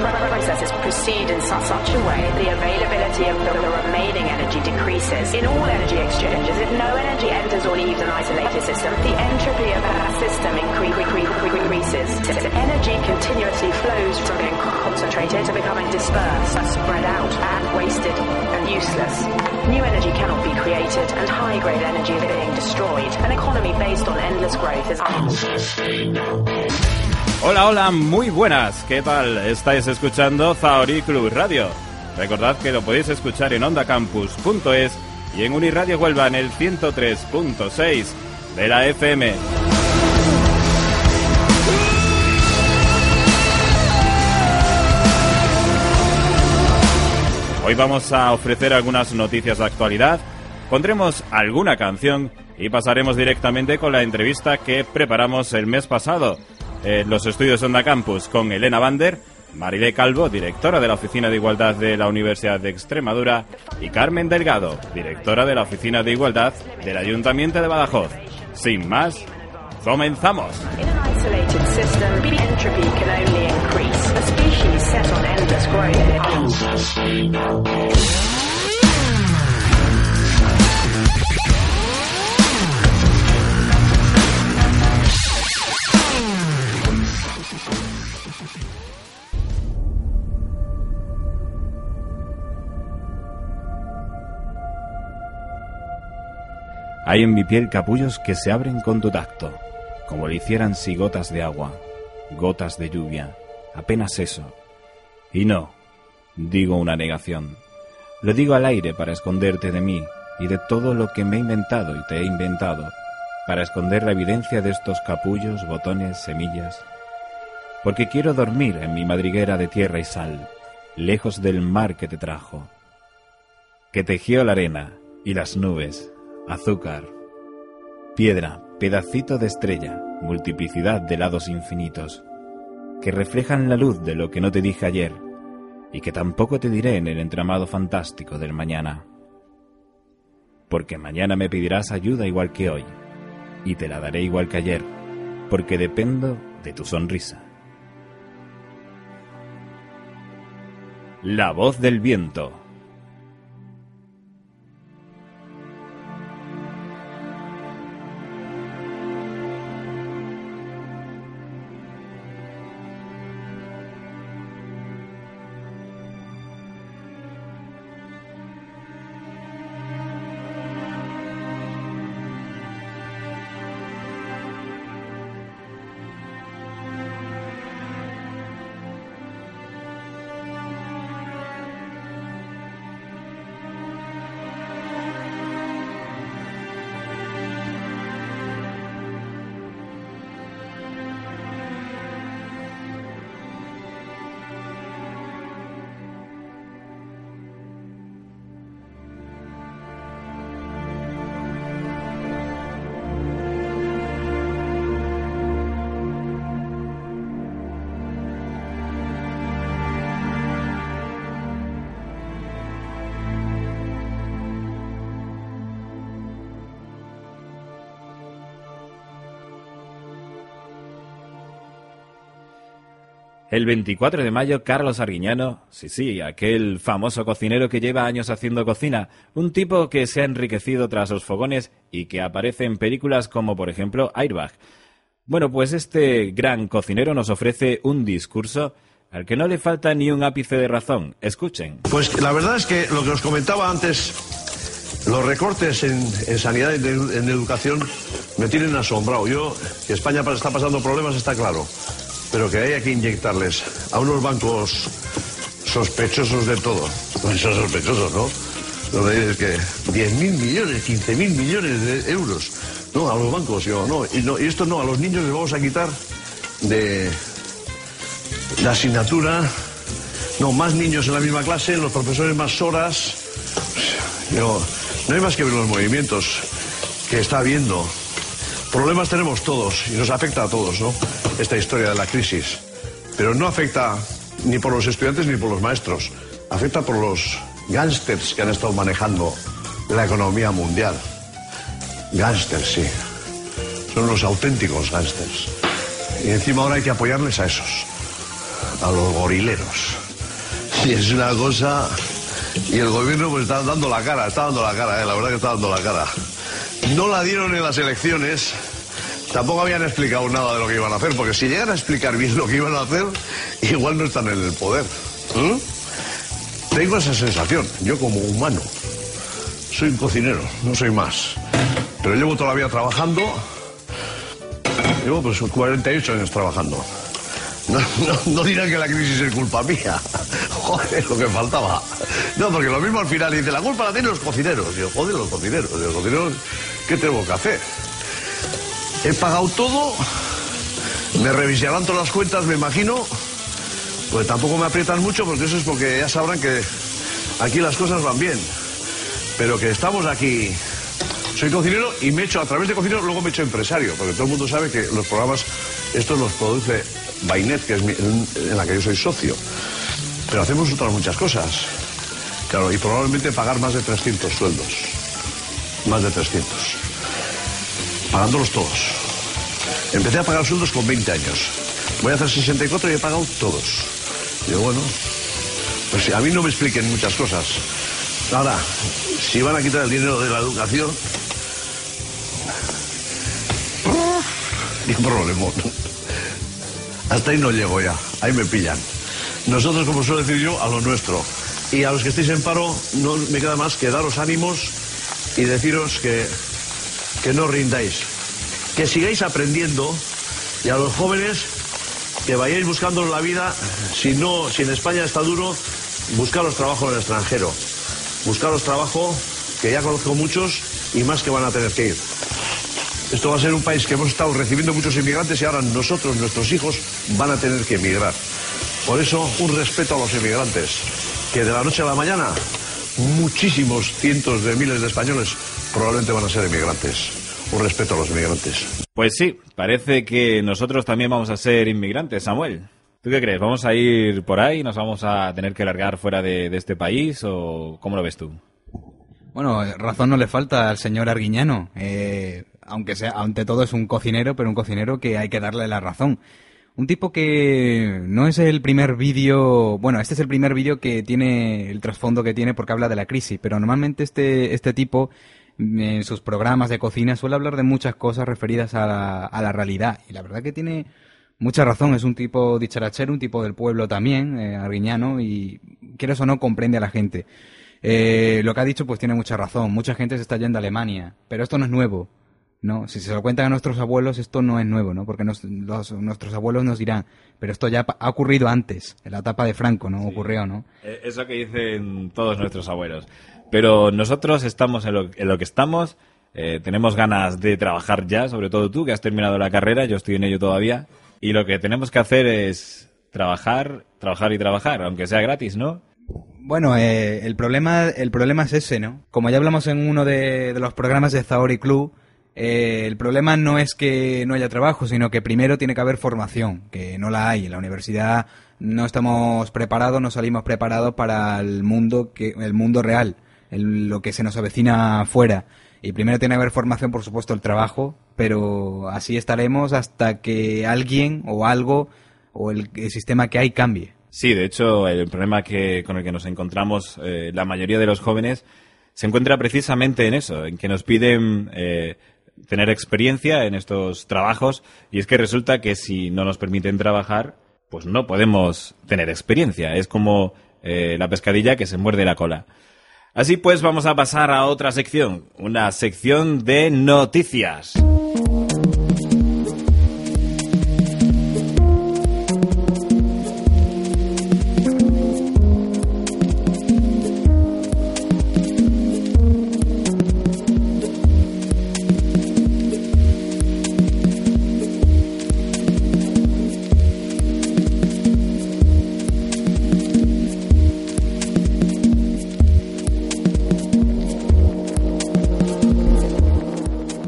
processes proceed in su- such a way the availability of the, the remaining energy decreases. In all energy exchanges, if no energy enters or leaves an isolated system, the entropy of that system incre- incre- incre- increases. Energy continuously flows from being concentrated to becoming dispersed, spread out, and wasted and useless. New energy cannot be created, and high-grade energy is being destroyed. An economy based on endless growth is Hola, hola, muy buenas. ¿Qué tal? Estáis escuchando Zaori Club Radio. Recordad que lo podéis escuchar en ondacampus.es y en Uniradio Huelva en el 103.6 de la FM. Hoy vamos a ofrecer algunas noticias de actualidad, pondremos alguna canción y pasaremos directamente con la entrevista que preparamos el mes pasado en los estudios Onda Campus con Elena Bander, Marilé Calvo, directora de la Oficina de Igualdad de la Universidad de Extremadura, y Carmen Delgado, directora de la Oficina de Igualdad del Ayuntamiento de Badajoz. Sin más, comenzamos. Hay en mi piel capullos que se abren con tu tacto, como lo hicieran si gotas de agua, gotas de lluvia, apenas eso. Y no, digo una negación. Lo digo al aire para esconderte de mí y de todo lo que me he inventado y te he inventado, para esconder la evidencia de estos capullos, botones, semillas. Porque quiero dormir en mi madriguera de tierra y sal, lejos del mar que te trajo, que tejió la arena y las nubes, azúcar, piedra, pedacito de estrella, multiplicidad de lados infinitos, que reflejan la luz de lo que no te dije ayer y que tampoco te diré en el entramado fantástico del mañana. Porque mañana me pedirás ayuda igual que hoy, y te la daré igual que ayer, porque dependo de tu sonrisa. La voz del viento. El 24 de mayo, Carlos Arguiñano, sí, sí, aquel famoso cocinero que lleva años haciendo cocina, un tipo que se ha enriquecido tras los fogones y que aparece en películas como, por ejemplo, Airbag. Bueno, pues este gran cocinero nos ofrece un discurso al que no le falta ni un ápice de razón. Escuchen. Pues la verdad es que lo que os comentaba antes, los recortes en, sanidad y en, en educación me tienen asombrado. Yo, que España está pasando problemas, está claro. Pero que haya que inyectarles a unos bancos sospechosos de todo. Pues son sospechosos, ¿no? Lo que es que 10.000 millones, 15.000 millones de euros. No, a los bancos, yo, no. Y, no. y esto no, a los niños les vamos a quitar de la asignatura. No, más niños en la misma clase, los profesores más horas. Yo, no hay más que ver los movimientos que está habiendo Problemas tenemos todos y nos afecta a todos, ¿no? Esta historia de la crisis. Pero no afecta ni por los estudiantes ni por los maestros. Afecta por los gángsters que han estado manejando la economía mundial. Gángsters, sí. Son los auténticos gángsters. Y encima ahora hay que apoyarles a esos, a los gorileros. Y es una cosa... Y el gobierno pues está dando la cara, está dando la cara, eh, la verdad que está dando la cara. No la dieron en las elecciones, tampoco habían explicado nada de lo que iban a hacer, porque si llegan a explicar bien lo que iban a hacer, igual no están en el poder. Tengo esa sensación, yo como humano. Soy un cocinero, no soy más. Pero llevo toda la vida trabajando. Llevo pues 48 años trabajando. No, no, no dirán que la crisis es culpa mía. Joder, lo que faltaba. No, porque lo mismo al final dice, la culpa la tienen los cocineros. Yo, joder, los cocineros. Los cocineros, ¿qué tengo que hacer? He pagado todo. Me revisarán todas las cuentas, me imagino. Pues tampoco me aprietan mucho porque eso es porque ya sabrán que aquí las cosas van bien. Pero que estamos aquí. Soy cocinero y me he hecho, a través de cocinero, luego me he hecho empresario, porque todo el mundo sabe que los programas, estos los produce Bainet, que es mi- en la que yo soy socio. Pero hacemos otras muchas cosas. Claro, y probablemente pagar más de 300 sueldos. Más de 300. Pagándolos todos. Empecé a pagar sueldos con 20 años. Voy a hacer 64 y he pagado todos. Digo, bueno, pues a mí no me expliquen muchas cosas. Ahora, si van a quitar el dinero de la educación... Qué problema. Hasta ahí no llego ya. Ahí me pillan. Nosotros, como suelo decir yo, a lo nuestro. Y a los que estéis en paro, no me queda más que daros ánimos y deciros que, que no rindáis. Que sigáis aprendiendo y a los jóvenes que vayáis buscando la vida, si no, si en España está duro, buscaros trabajo en el extranjero. Buscaros trabajo, que ya conozco muchos y más que van a tener que ir. Esto va a ser un país que hemos estado recibiendo muchos inmigrantes y ahora nosotros, nuestros hijos, van a tener que emigrar. Por eso, un respeto a los inmigrantes, que de la noche a la mañana, muchísimos cientos de miles de españoles probablemente van a ser inmigrantes. Un respeto a los inmigrantes. Pues sí, parece que nosotros también vamos a ser inmigrantes, Samuel. ¿Tú qué crees? ¿Vamos a ir por ahí? ¿Nos vamos a tener que largar fuera de, de este país? ¿O cómo lo ves tú? Bueno, eh, razón no le falta al señor Arguiñano. Eh, aunque sea, ante todo es un cocinero, pero un cocinero que hay que darle la razón. Un tipo que no es el primer vídeo, bueno, este es el primer vídeo que tiene el trasfondo que tiene porque habla de la crisis, pero normalmente este, este tipo en sus programas de cocina suele hablar de muchas cosas referidas a la, a la realidad. Y la verdad que tiene mucha razón, es un tipo dicharachero, un tipo del pueblo también, eh, arguiñano, y quieres o no comprende a la gente. Eh, lo que ha dicho pues tiene mucha razón. Mucha gente se está yendo a Alemania, pero esto no es nuevo. ¿No? Si se lo cuentan a nuestros abuelos, esto no es nuevo, ¿no? Porque nos- los- nuestros abuelos nos dirán, pero esto ya ha ocurrido antes, en la etapa de Franco, ¿no? Ocurrió, ¿no? Eh, Eso que dicen todos nuestros abuelos. Pero nosotros estamos en lo, en lo que estamos. eh, tenemos ganas de trabajar ya, sobre todo tú, que has terminado la carrera. Yo estoy en ello todavía. Y lo que tenemos que hacer es trabajar, trabajar y trabajar, aunque sea gratis, ¿no? Bueno, eh, el problema el problema es ese, ¿no? Como ya hablamos en uno de, de los programas de Zaori Club, eh, el problema no es que no haya trabajo, sino que primero tiene que haber formación, que no la hay. En la universidad no estamos preparados, no salimos preparados para el mundo que el mundo real, el- lo que se nos avecina afuera. Y primero tiene que haber formación, por supuesto, el trabajo, pero así estaremos hasta que alguien o algo o el, sistema que hay cambie. Sí, de hecho, el problema que, con el que nos encontramos eh, la mayoría de los jóvenes se encuentra precisamente en eso, en que nos piden eh, tener experiencia en estos trabajos y es que resulta que si no nos permiten trabajar, pues no podemos tener experiencia. Es como eh, la pescadilla que se muerde la cola. Así pues, vamos a pasar a otra sección, una sección de noticias.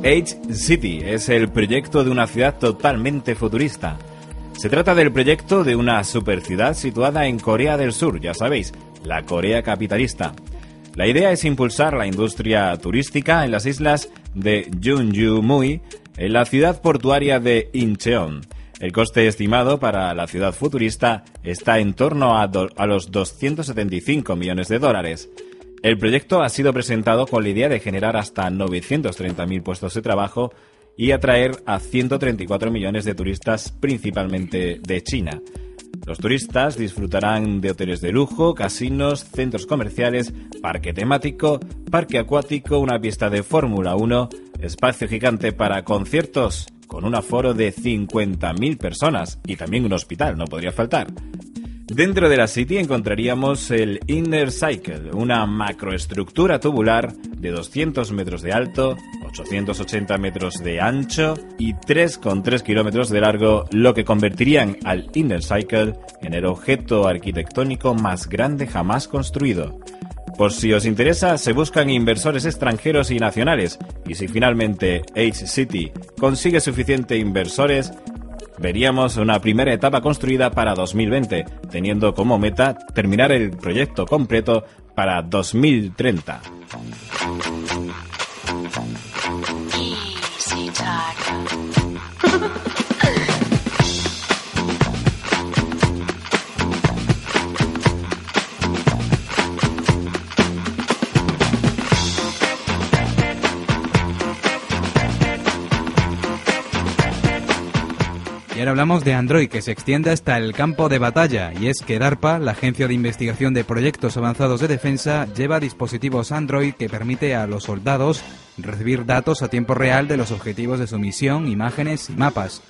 Age City es el proyecto de una ciudad totalmente futurista. Se trata del proyecto de una superciudad situada en Corea del Sur, ya sabéis, la Corea capitalista. La idea es impulsar la industria turística en las islas de Jeonju-mui, en la ciudad portuaria de Incheon. El coste estimado para la ciudad futurista está en torno a, a los 275 millones de dólares. El proyecto ha sido presentado con la idea de generar hasta 930.000 puestos de trabajo y atraer a 134 millones de turistas, principalmente de China. Los turistas disfrutarán de hoteles de lujo, casinos, centros comerciales, parque temático, parque acuático, una pista de Fórmula 1, espacio gigante para conciertos, con un aforo de 50.000 personas y también un hospital, no podría faltar. Dentro de la City encontraríamos el Inner Cycle, una macroestructura tubular de 200 metros de alto, 880 metros de ancho y 3,3 kilómetros de largo, lo que convertirían al Inner Cycle en el objeto arquitectónico más grande jamás construido. Por si os interesa, se buscan inversores extranjeros y nacionales, y si finalmente H City consigue suficiente inversores, veríamos una primera etapa construida para 2020, teniendo como meta terminar el proyecto completo para 2030. Easy Tiger. Hablamos de Android, que se extiende hasta el campo de batalla, y es que DARPA, la Agencia de Investigación de Proyectos Avanzados de Defensa, lleva dispositivos Android que permite a los soldados recibir datos a tiempo real de los objetivos de su misión, imágenes y mapas.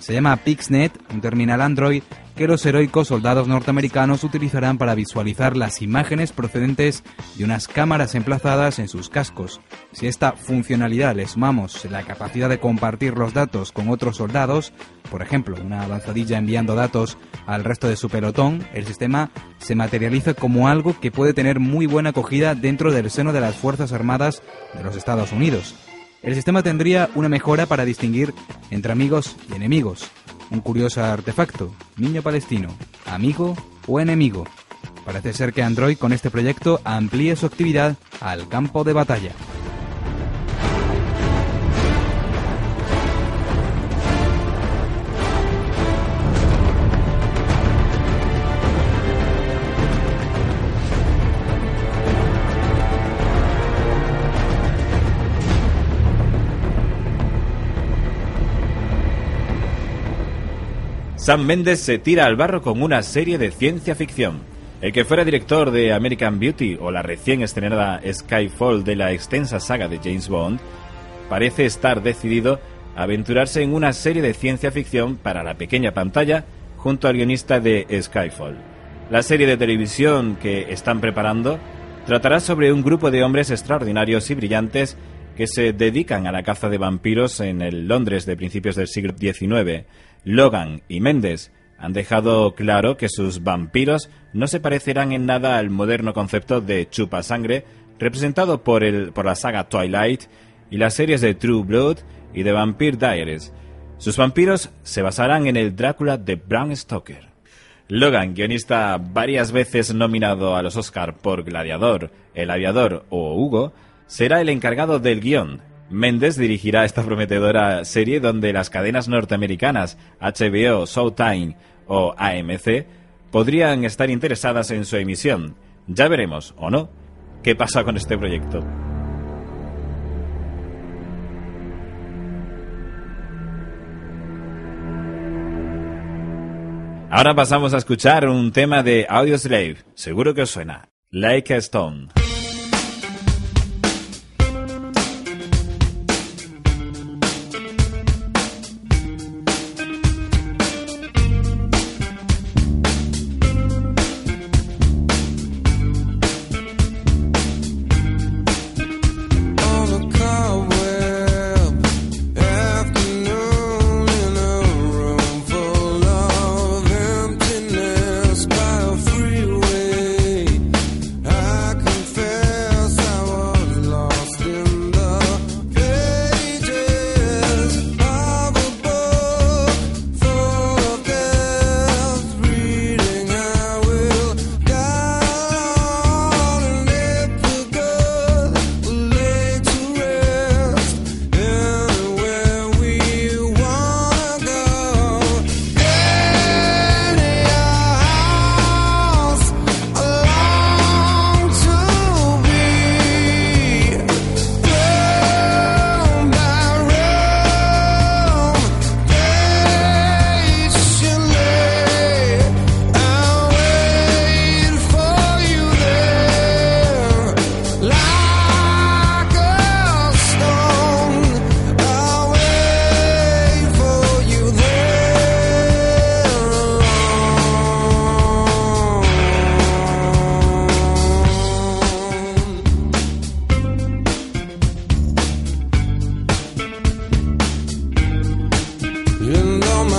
Se llama PixNet, un terminal Android los heroicos soldados norteamericanos utilizarán para visualizar las imágenes procedentes de unas cámaras emplazadas en sus cascos. Si esta funcionalidad le sumamos la capacidad de compartir los datos con otros soldados, por ejemplo, una avanzadilla enviando datos al resto de su pelotón, el sistema se materializa como algo que puede tener muy buena acogida dentro del seno de las Fuerzas Armadas de los Estados Unidos. El sistema tendría una mejora para distinguir entre amigos y enemigos. Un curioso artefacto, niño palestino, amigo o enemigo. Parece ser que Android con este proyecto amplíe su actividad al campo de batalla. Sam Mendes se tira al barro con una serie de ciencia ficción. El que fuera director de American Beauty o la recién estrenada Skyfall de la extensa saga de James Bond, parece estar decidido a aventurarse en una serie de ciencia ficción para la pequeña pantalla junto al guionista de Skyfall. La serie de televisión que están preparando tratará sobre un grupo de hombres extraordinarios y brillantes que se dedican a la caza de vampiros en el Londres de principios del siglo XIX. Logan y Mendes han dejado claro que sus vampiros no se parecerán en nada al moderno concepto de chupa sangre representado por, el, por la saga Twilight y las series de True Blood y de Vampire Diaries. Sus vampiros se basarán en el Drácula de Bram Stoker. Logan, guionista varias veces nominado a los Oscar por Gladiador, El Aviador o Hugo, será el encargado del guion. Mendes dirigirá esta prometedora serie donde las cadenas norteamericanas HBO, Showtime o AMC podrían estar interesadas en su emisión. Ya veremos, o no, qué pasa con este proyecto. Ahora pasamos a escuchar un tema de Audioslave. Seguro que os suena. Like a Stone.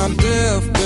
I'm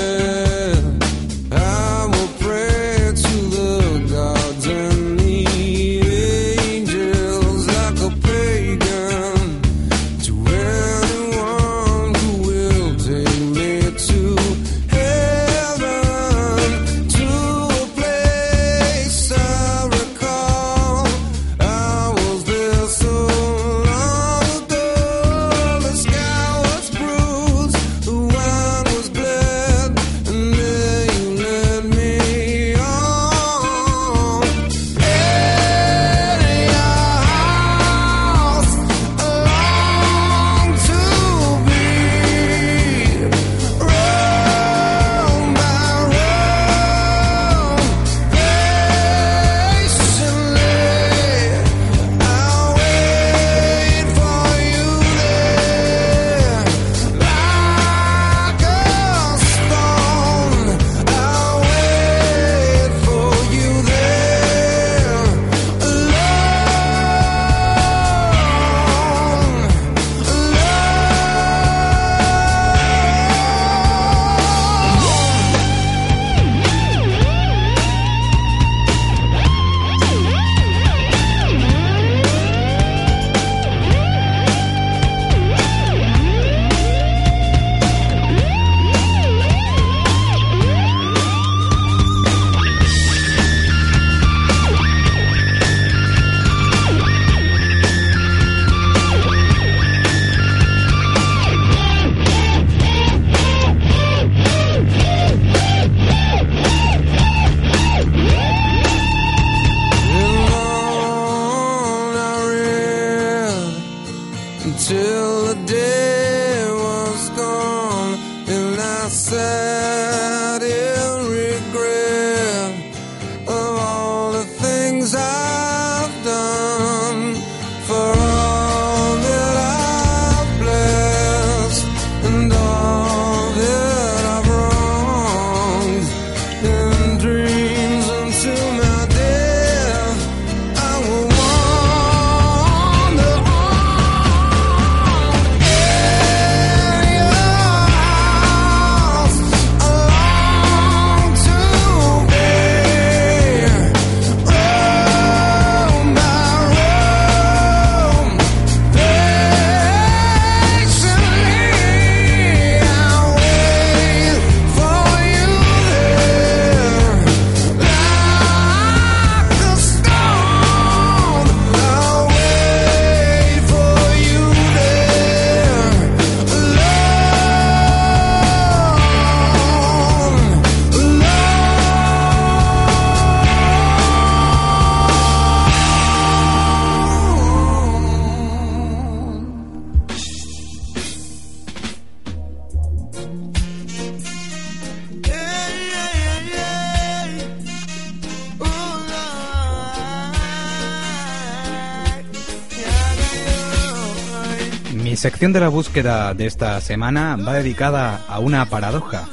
sección de la búsqueda de esta semana va dedicada a una paradoja,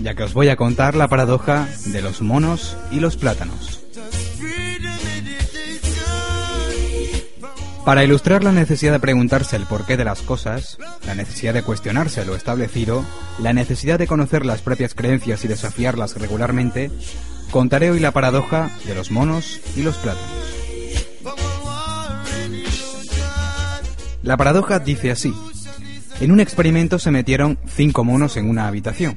ya que os voy a contar la paradoja de los monos y los plátanos. Para ilustrar la necesidad de preguntarse el porqué de las cosas, la necesidad de cuestionarse lo establecido, la necesidad de conocer las propias creencias y desafiarlas regularmente, contaré hoy la paradoja de los monos y los plátanos. La paradoja dice así. En un experimento se metieron cinco monos en una habitación.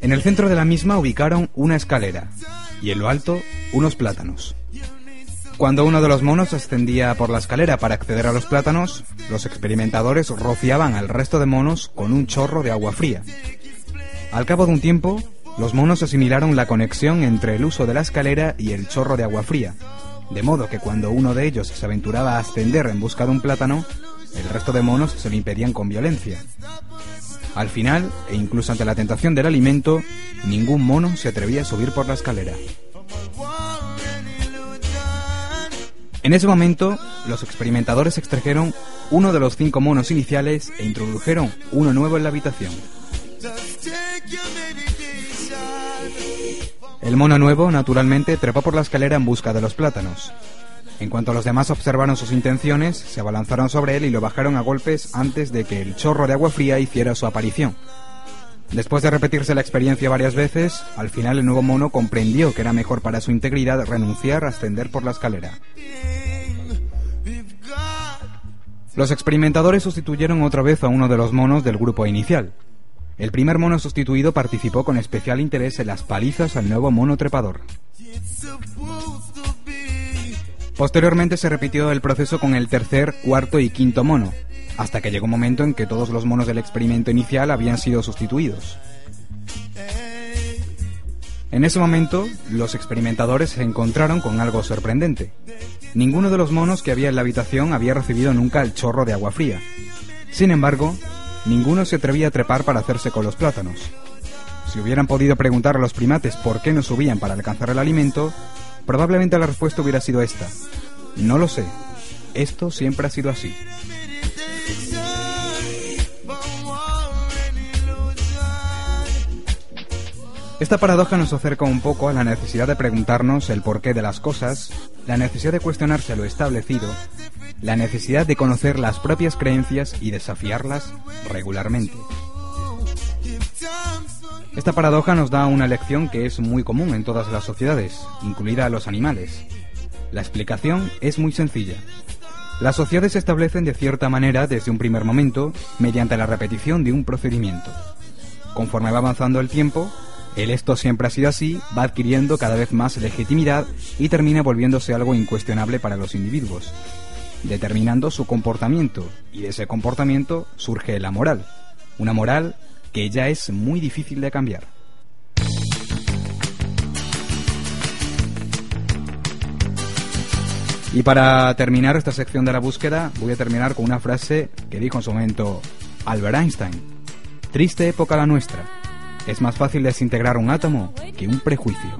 En el centro de la misma ubicaron una escalera y en lo alto unos plátanos. Cuando uno de los monos ascendía por la escalera para acceder a los plátanos, los experimentadores rociaban al resto de monos con un chorro de agua fría. Al cabo de un tiempo, los monos asimilaron la conexión entre el uso de la escalera y el chorro de agua fría, de modo que cuando uno de ellos se aventuraba a ascender en busca de un plátano, el resto de monos se lo impedían con violencia. Al final, e incluso ante la tentación del alimento, ningún mono se atrevía a subir por la escalera. En ese momento, los experimentadores extrajeron uno de los cinco monos iniciales e introdujeron uno nuevo en la habitación. El mono nuevo, naturalmente, trepó por la escalera en busca de los plátanos. En cuanto los demás observaron sus intenciones, se abalanzaron sobre él y lo bajaron a golpes antes de que el chorro de agua fría hiciera su aparición. Después de repetirse la experiencia varias veces, al final el nuevo mono comprendió que era mejor para su integridad renunciar a ascender por la escalera. Los experimentadores sustituyeron otra vez a uno de los monos del grupo inicial. El primer mono sustituido participó con especial interés en las palizas al nuevo mono trepador. Posteriormente se repitió el proceso con el tercer, cuarto y quinto mono, hasta que llegó un momento en que todos los monos del experimento inicial habían sido sustituidos. En ese momento, los experimentadores se encontraron con algo sorprendente. Ninguno de los monos que había en la habitación había recibido nunca el chorro de agua fría. Sin embargo, ninguno se atrevía a trepar para hacerse con los plátanos. Si hubieran podido preguntar a los primates por qué no subían para alcanzar el alimento, probablemente la respuesta hubiera sido esta. No lo sé. Esto siempre ha sido así. Esta paradoja nos acerca un poco a la necesidad de preguntarnos el porqué de las cosas, la necesidad de cuestionarse lo establecido, la necesidad de conocer las propias creencias y desafiarlas regularmente. Esta paradoja nos da una lección que es muy común en todas las sociedades, incluida los animales. La explicación es muy sencilla. Las sociedades se establecen de cierta manera desde un primer momento mediante la repetición de un procedimiento. Conforme va avanzando el tiempo, el esto siempre ha sido así va adquiriendo cada vez más legitimidad y termina volviéndose algo incuestionable para los individuos, determinando su comportamiento, y de ese comportamiento surge la moral, una moral que ya es muy difícil de cambiar. Y para terminar esta sección de la búsqueda, voy a terminar con una frase que dijo en su momento Albert Einstein. Triste época la nuestra. Es más fácil desintegrar un átomo que un prejuicio.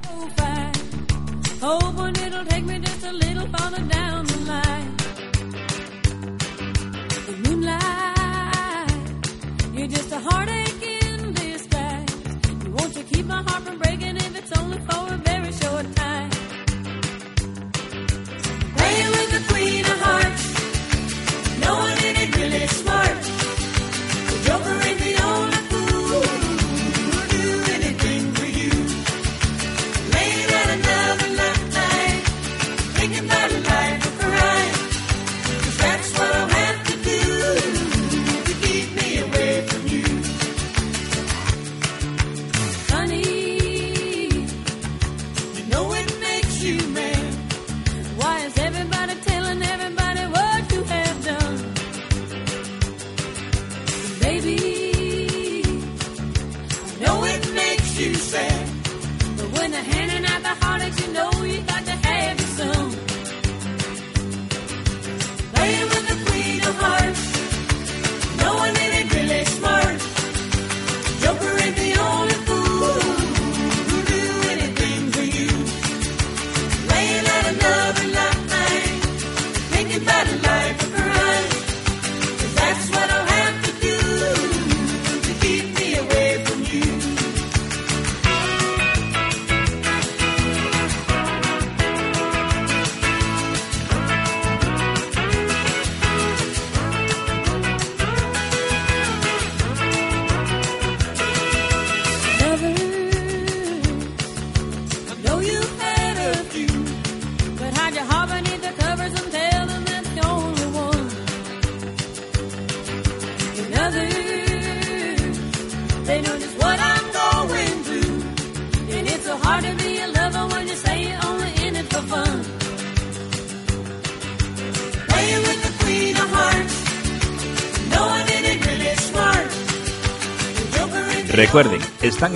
this one. Heartaches, you know you got to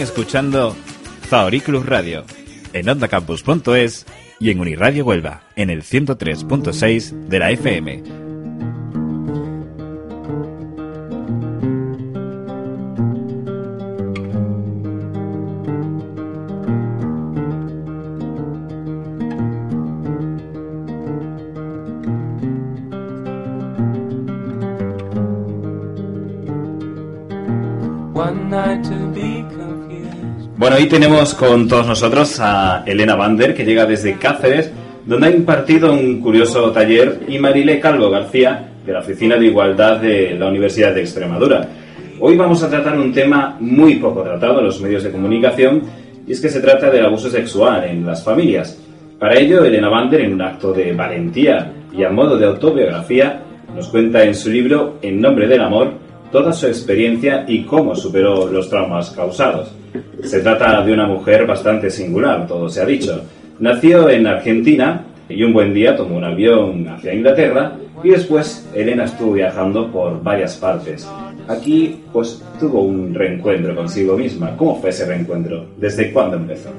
escuchando Zaoriclus Radio en ondacampus.es y en Uniradio Huelva en el 103.6 de la FM. Hoy tenemos con todos nosotros a Elena Bander, que llega desde Cáceres, donde ha impartido un curioso taller, y Marile Calvo García, de la Oficina de Igualdad de la Universidad de Extremadura. Hoy vamos a tratar un tema muy poco tratado en los medios de comunicación y es que se trata del abuso sexual en las familias. Para ello, Elena Bander, en un acto de valentía y a modo de autobiografía, nos cuenta en su libro En nombre del amor toda su experiencia y cómo superó los traumas causados. Se trata de una mujer bastante singular, todo se ha dicho. Nació en Argentina y un buen día tomó un avión hacia Inglaterra y después Elena estuvo viajando por varias partes. Aquí, pues, tuvo un reencuentro consigo misma. ¿Cómo fue ese reencuentro? ¿Desde cuándo empezó?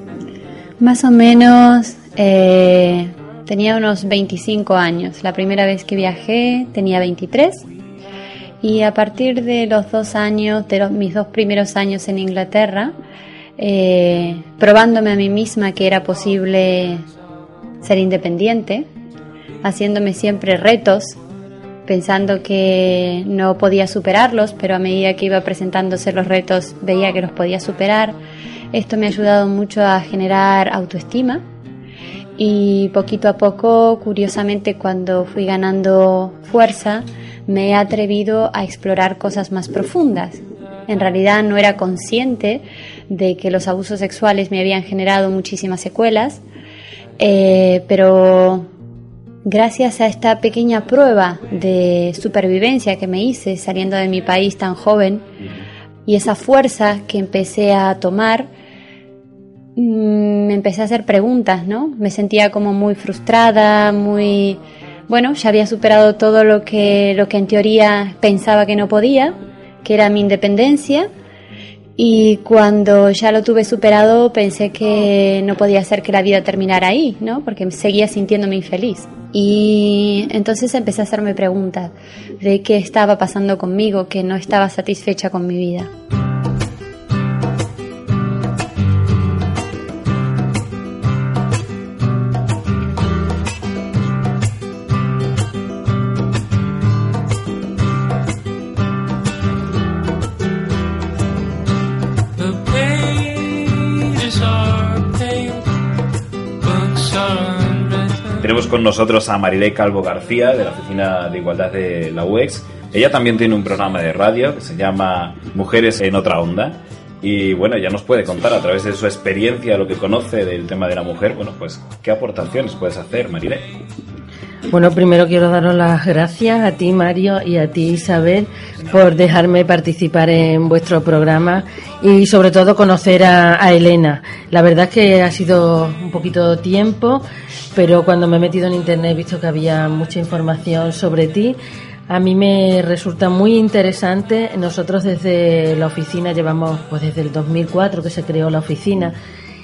Más o menos eh, tenía unos 25 años. La primera vez que viajé tenía 23. Y a partir de los dos años, de mis dos primeros años en Inglaterra, eh, probándome a mí misma que era posible ser independiente, haciéndome siempre retos, pensando que no podía superarlos, pero a medida que iba presentándose los retos veía que los podía superar. Esto me ha ayudado mucho a generar autoestima y poquito a poco, curiosamente, cuando fui ganando fuerza, me he atrevido a explorar cosas más profundas. En realidad no era consciente de que los abusos sexuales me habían generado muchísimas secuelas, eh, pero gracias a esta pequeña prueba de supervivencia que me hice saliendo de mi país tan joven y esa fuerza que empecé a tomar, mm, me empecé a hacer preguntas, ¿no? Me sentía como muy frustrada, muy bueno, ya había superado todo lo que lo que en teoría pensaba que no podía, que era mi independencia. Y cuando ya lo tuve superado pensé que no podía ser que la vida terminara ahí, ¿no? Porque seguía sintiéndome infeliz. Y entonces empecé a hacerme preguntas de qué estaba pasando conmigo, que no estaba satisfecha con mi vida. Con nosotros a Marilé Calvo García, de la Oficina de Igualdad de la UEX. Ella también tiene un programa de radio que se llama Mujeres en otra onda. Y bueno, ya nos puede contar a través de su experiencia, lo que conoce del tema de la mujer, bueno, pues, ¿qué aportaciones puedes hacer, Marilé? Bueno, primero quiero daros las gracias a ti, Mario, y a ti, Isabel, por dejarme participar en vuestro programa y sobre todo conocer a, a Elena. La verdad es que ha sido un poquito tiempo, pero cuando me he metido en Internet he visto que había mucha información sobre ti. A mí me resulta muy interesante. Nosotros desde la oficina llevamos, pues desde el 2004 que se creó la oficina,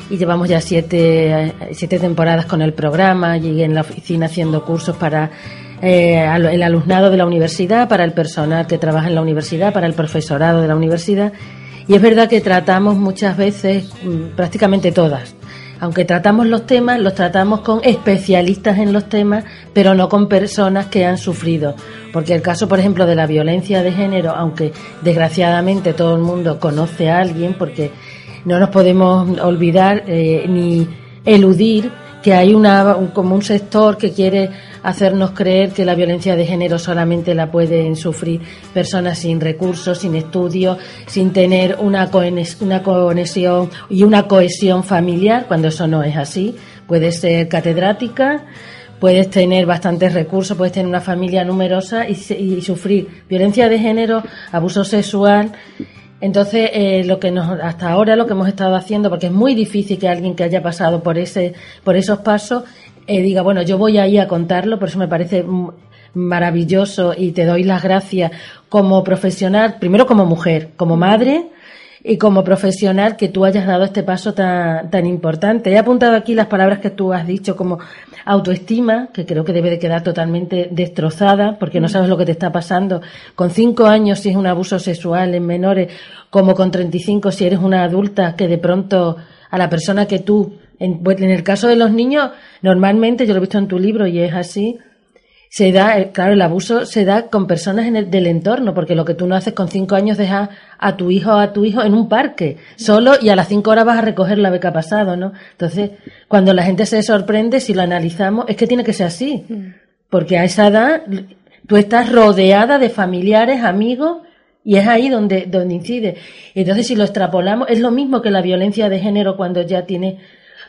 y llevamos ya siete, siete temporadas con el programa y en la oficina haciendo cursos para eh, el alumnado de la universidad, para el personal que trabaja en la universidad, para el profesorado de la universidad. Y es verdad que tratamos muchas veces, mm, prácticamente todas, aunque tratamos los temas, los tratamos con especialistas en los temas, pero no con personas que han sufrido. Porque el caso, por ejemplo, de la violencia de género, aunque desgraciadamente todo el mundo conoce a alguien, porque no nos podemos olvidar eh, ni eludir que hay una, un- como un sector que quiere hacernos creer que la violencia de género solamente la pueden sufrir personas sin recursos, sin estudios, sin tener una, conexión y una cohesión familiar, cuando eso no es así. Puede ser catedrática, puedes tener bastantes recursos, puedes tener una familia numerosa y, y sufrir violencia de género, abuso sexual. Entonces, eh, lo que nos, hasta ahora lo que hemos estado haciendo, porque es muy difícil que alguien que haya pasado por ese, por esos pasos, eh, diga, bueno, yo voy ahí a contarlo, por eso me parece maravilloso y te doy las gracias como profesional, primero como mujer, como madre, y como profesional que tú hayas dado este paso tan, tan importante. He apuntado aquí las palabras que tú has dicho como autoestima, que creo que debe de quedar totalmente destrozada porque no sabes lo que te está pasando. Con cinco años si es un abuso sexual en menores, como con 35 si eres una adulta que de pronto a la persona que tú, en, en el caso de los niños, normalmente, yo lo he visto en tu libro y es así, se da, eh, claro, el abuso se da con personas en el, del entorno, porque lo que tú no haces con cinco años dejas a tu hijo o a tu hijo en un parque, solo y a las cinco horas vas a recoger la beca pasado, ¿no? Entonces, cuando la gente se sorprende, si lo analizamos, es que tiene que ser así, porque a esa edad tú estás rodeada de familiares, amigos Y es ahí donde, donde incide. Entonces, si lo extrapolamos, es lo mismo que la violencia de género cuando ya tiene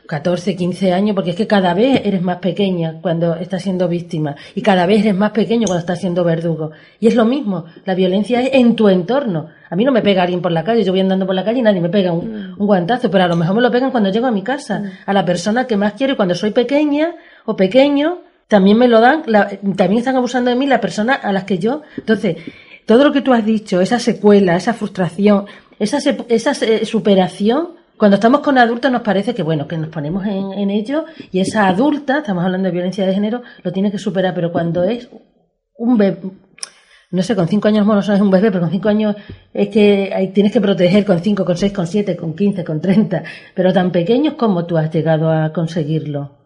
14, 15 años, porque es que cada vez eres más pequeña cuando estás siendo víctima y cada vez eres más pequeño cuando estás siendo verdugo. Y es lo mismo, la violencia es en tu entorno. A mí no me pega alguien por la calle, yo voy andando por la calle y nadie me pega un, un guantazo, pero a lo mejor me lo pegan cuando llego a mi casa, a la persona que más quiero y cuando soy pequeña o pequeño, también me lo dan, la- también están abusando de mí las personas a las que yo. Entonces, todo lo que tú has dicho, esa secuela, esa frustración, esa, esa superación, cuando estamos con adultos nos parece que, bueno, que nos ponemos en, ello y esa adulta, estamos hablando de violencia de género, lo tiene que superar, pero cuando es un bebé, no sé, con cinco años, bueno, no es un bebé, pero con cinco años es que tienes que proteger con cinco, con seis, con siete, con quince, con treinta, pero tan pequeños como tú has llegado a conseguirlo.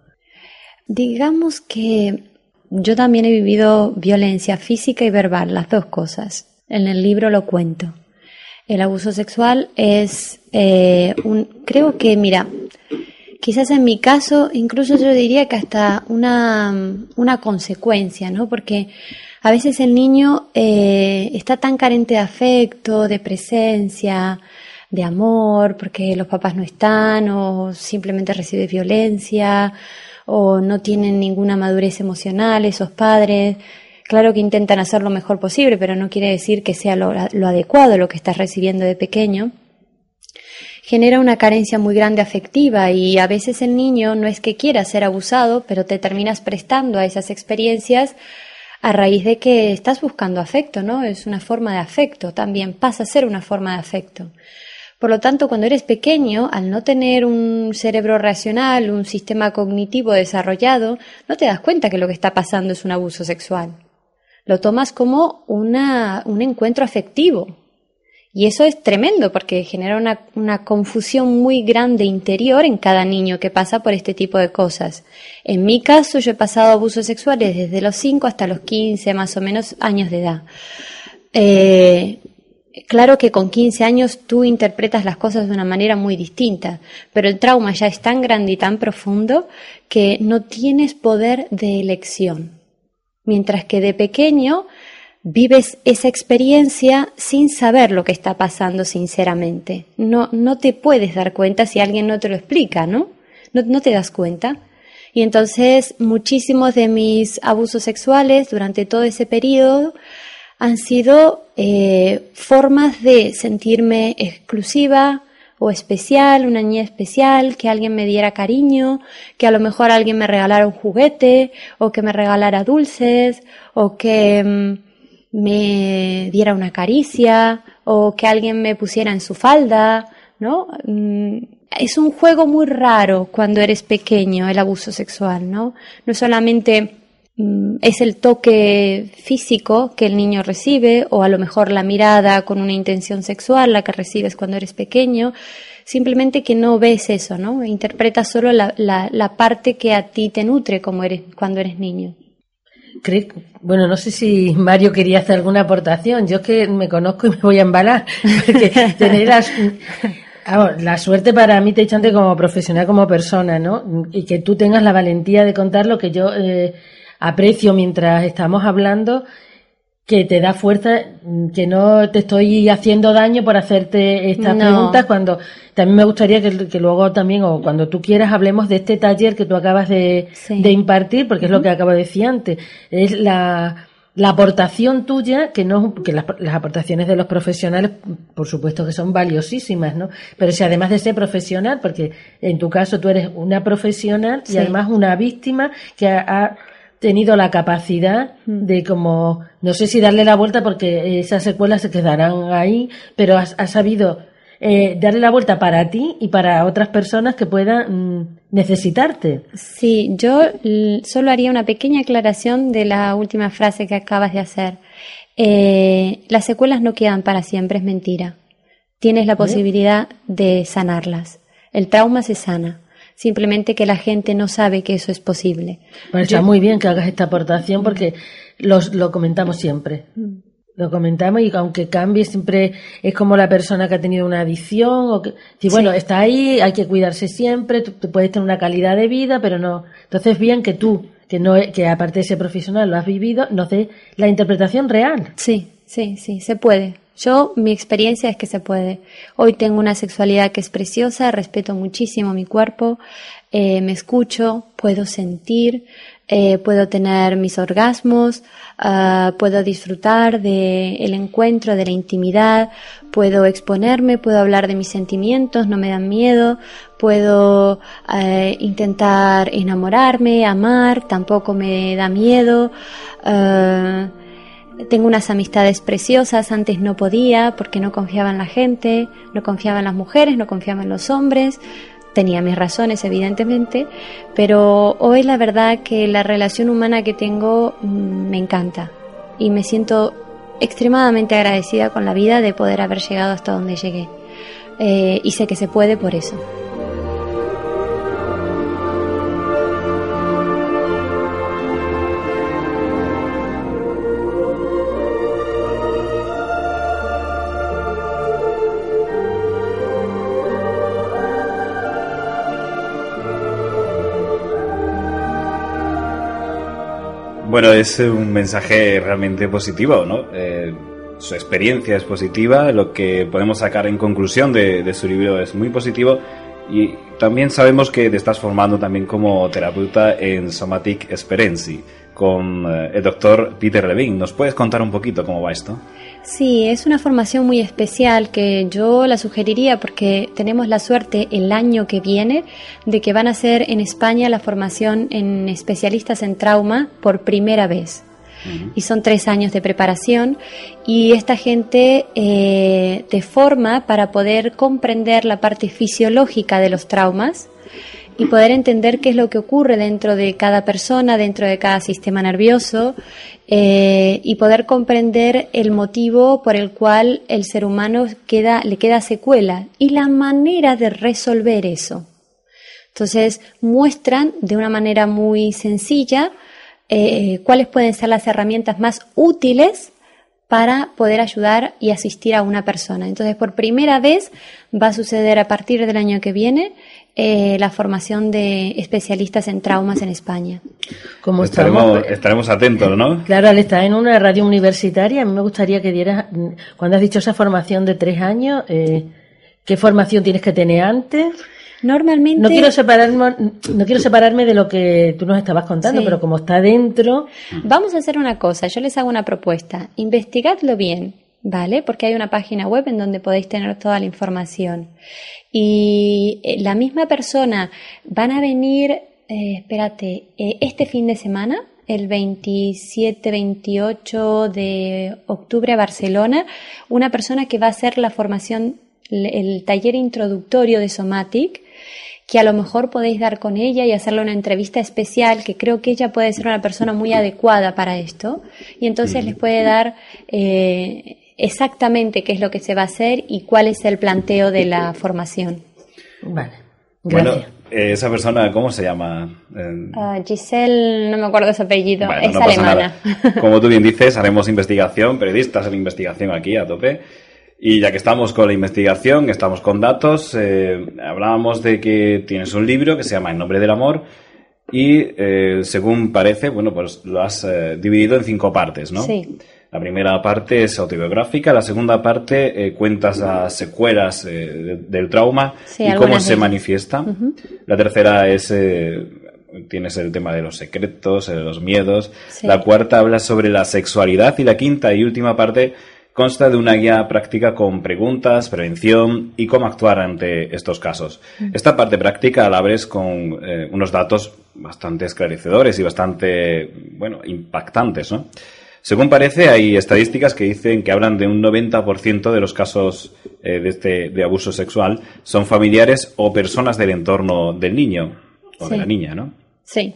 Digamos que yo también he vivido violencia física y verbal, las dos cosas. En el libro lo cuento. El abuso sexual es eh, un, creo que, mira, quizás en mi caso, incluso yo diría que hasta una, una consecuencia, ¿no? Porque a veces el niño eh, está tan carente de afecto, de presencia, de amor, porque los papás no están, o simplemente recibe violencia, o no tienen ninguna madurez emocional esos padres. Claro que intentan hacer lo mejor posible, pero no quiere decir que sea lo, adecuado lo que estás recibiendo de pequeño genera una carencia muy grande afectiva y a veces el niño no es que quiera ser abusado, pero te terminas prestando a esas experiencias a raíz de que estás buscando afecto, ¿no? Es una forma de afecto, también pasa a ser una forma de afecto. Por lo tanto, cuando eres pequeño, al no tener un cerebro racional, un sistema cognitivo desarrollado, no te das cuenta que lo que está pasando es un abuso sexual. Lo tomas como una, un encuentro afectivo, y eso es tremendo porque genera una, una, confusión muy grande interior en cada niño que pasa por este tipo de cosas. En mi caso, yo he pasado abusos sexuales desde los 5 hasta los 15 más o menos años de edad. Eh, claro que con 15 años tú interpretas las cosas de una manera muy distinta, pero el trauma ya es tan grande y tan profundo que no tienes poder de elección. Mientras que de pequeño vives esa experiencia sin saber lo que está pasando sinceramente. No, no te puedes dar cuenta si alguien no te lo explica, ¿no? No, no te das cuenta. Y entonces muchísimos de mis abusos sexuales durante todo ese periodo han sido eh, formas de sentirme exclusiva o especial, una niña especial, que alguien me diera cariño, que a lo mejor alguien me regalara un juguete, o que me regalara dulces, o que mmm, me diera una caricia o que alguien me pusiera en su falda, ¿no? Es un juego muy raro cuando eres pequeño el abuso sexual, ¿no? No solamente es el toque físico que el niño recibe o a lo mejor la mirada con una intención sexual la que recibes cuando eres pequeño, simplemente que no ves eso, ¿no? Interpretas solo la, la, la parte que a ti te nutre como eres cuando eres niño. Bueno, no sé si Mario quería hacer alguna aportación. Yo es que me conozco y me voy a embalar. Porque tener las, vamos, la suerte para mí, te he dicho antes, como profesional, como persona, ¿no? Y que tú tengas la valentía de contar lo que yo eh, aprecio mientras estamos hablando, que te da fuerza, que no te estoy haciendo daño por hacerte estas No. preguntas cuando también me gustaría que, que luego también o cuando tú quieras hablemos de este taller que tú acabas de, Sí. de impartir porque es lo que acabo de decir antes es la, la aportación tuya que no que las, las aportaciones de los profesionales por supuesto que son valiosísimas no pero si además de ser profesional porque en tu caso tú eres una profesional y además una víctima que ha, ha tenido la capacidad de como no sé si darle la vuelta porque esas secuelas se quedarán ahí pero has, has sabido eh, darle la vuelta para ti y para otras personas que puedan mm, necesitarte Sí, yo l- solo haría una pequeña aclaración de la última frase que acabas de hacer. Eh, las secuelas no quedan para siempre, es mentira. Tienes la posibilidad de sanarlas. El trauma se sana. Simplemente que la gente no sabe que eso es posible. Bueno, está muy bien que hagas esta aportación porque los, lo comentamos siempre. Lo comentamos y aunque cambie siempre es como la persona que ha tenido una adicción o que si bueno, está ahí, hay que cuidarse siempre, tú, tú puedes tener una calidad de vida, pero no. Entonces bien que tú, que no que aparte de ser profesional lo has vivido, nos dé la interpretación real. Sí, sí, sí, se puede. Yo, mi experiencia es que se puede. Hoy tengo una sexualidad que es preciosa, respeto muchísimo mi cuerpo, eh, me escucho, puedo sentir, eh, puedo tener mis orgasmos, ah, puedo disfrutar del encuentro, de la intimidad, puedo exponerme, puedo hablar de mis sentimientos, no me dan miedo, puedo eh, intentar enamorarme, amar, tampoco me da miedo. ah, tengo unas amistades preciosas, antes no podía porque no confiaba en la gente, no confiaba en las mujeres, no confiaba en los hombres, tenía mis razones evidentemente, pero hoy la verdad que la relación humana que tengo mm, me encanta y me siento extremadamente agradecida con la vida de poder haber llegado hasta donde llegué. Eh, y sé que se puede por eso. Bueno, es un mensaje realmente positivo, ¿no? Eh, su experiencia es positiva, lo que podemos sacar en conclusión de, de su libro es muy positivo y también sabemos que te estás formando también como terapeuta en Somatic Experience con eh, el doctor Peter Levine. ¿Nos puedes contar un poquito cómo va esto? Sí, es una formación muy especial que yo la sugeriría porque tenemos la suerte el año que viene de que van a hacer en España la formación en especialistas en trauma por primera vez. Y son tres años de preparación y esta gente eh, te forma para poder comprender la parte fisiológica de los traumas y poder entender qué es lo que ocurre dentro de cada persona, dentro de cada sistema nervioso eh, y poder comprender el motivo por el cual el ser humano queda, le queda secuela y la manera de resolver eso. Entonces muestran de una manera muy sencilla eh, cuáles pueden ser las herramientas más útiles para poder ayudar y asistir a una persona. Entonces, por primera vez va a suceder a partir del año que viene eh, la formación de especialistas en traumas en España. Como Estaremos, estamos, estaremos atentos, ¿no? Claro, al estar en una radio universitaria, a mí me gustaría que dieras, cuando has dicho esa formación de tres años, eh, ¿qué formación tienes que tener antes? Normalmente. No quiero separarme, no quiero separarme de lo que tú nos estabas contando, Sí. pero como está dentro, Vamos a hacer una cosa, yo les hago una propuesta. Investigadlo bien, ¿vale? Porque hay una página web en donde podéis tener toda la información. Y eh, la misma persona van a venir, eh, espérate, eh, este fin de semana, el 27-28 de octubre a Barcelona, una persona que va a hacer la formación, el taller introductorio de Somatic, que a lo mejor podéis dar con ella y hacerle una entrevista especial, que creo que ella puede ser una persona muy adecuada para esto, y entonces les puede dar eh, exactamente qué es lo que se va a hacer y cuál es el planteo de la formación. vale. Bueno, Gracias. eh, esa persona, ¿cómo se llama? Eh, Ah, Giselle, no me acuerdo su apellido, Bueno, es no pasa alemana. nada. Como tú bien dices, haremos investigación, periodistas en investigación aquí a tope. Y ya que estamos con la investigación, estamos con datos, eh, hablábamos de que tienes un libro que se llama El nombre del amor y eh, según parece, bueno, pues lo has eh, dividido en cinco partes, ¿no? Sí. La primera parte es autobiográfica, la segunda parte eh, cuentas las secuelas eh, de- del trauma Sí, y cómo de se manifiesta. La tercera es, eh, tienes el tema de los secretos, eh, los miedos. Sí. La cuarta habla sobre la sexualidad y la quinta y última parte consta de una guía práctica con preguntas, prevención y cómo actuar ante estos casos. Esta parte práctica la abres con eh, unos datos bastante esclarecedores y bastante, bueno, impactantes, ¿no? Según parece, hay estadísticas que dicen que hablan de un 90% de los casos eh, de, este, de abuso sexual son familiares o personas del entorno del niño o de la niña, ¿no? Sí,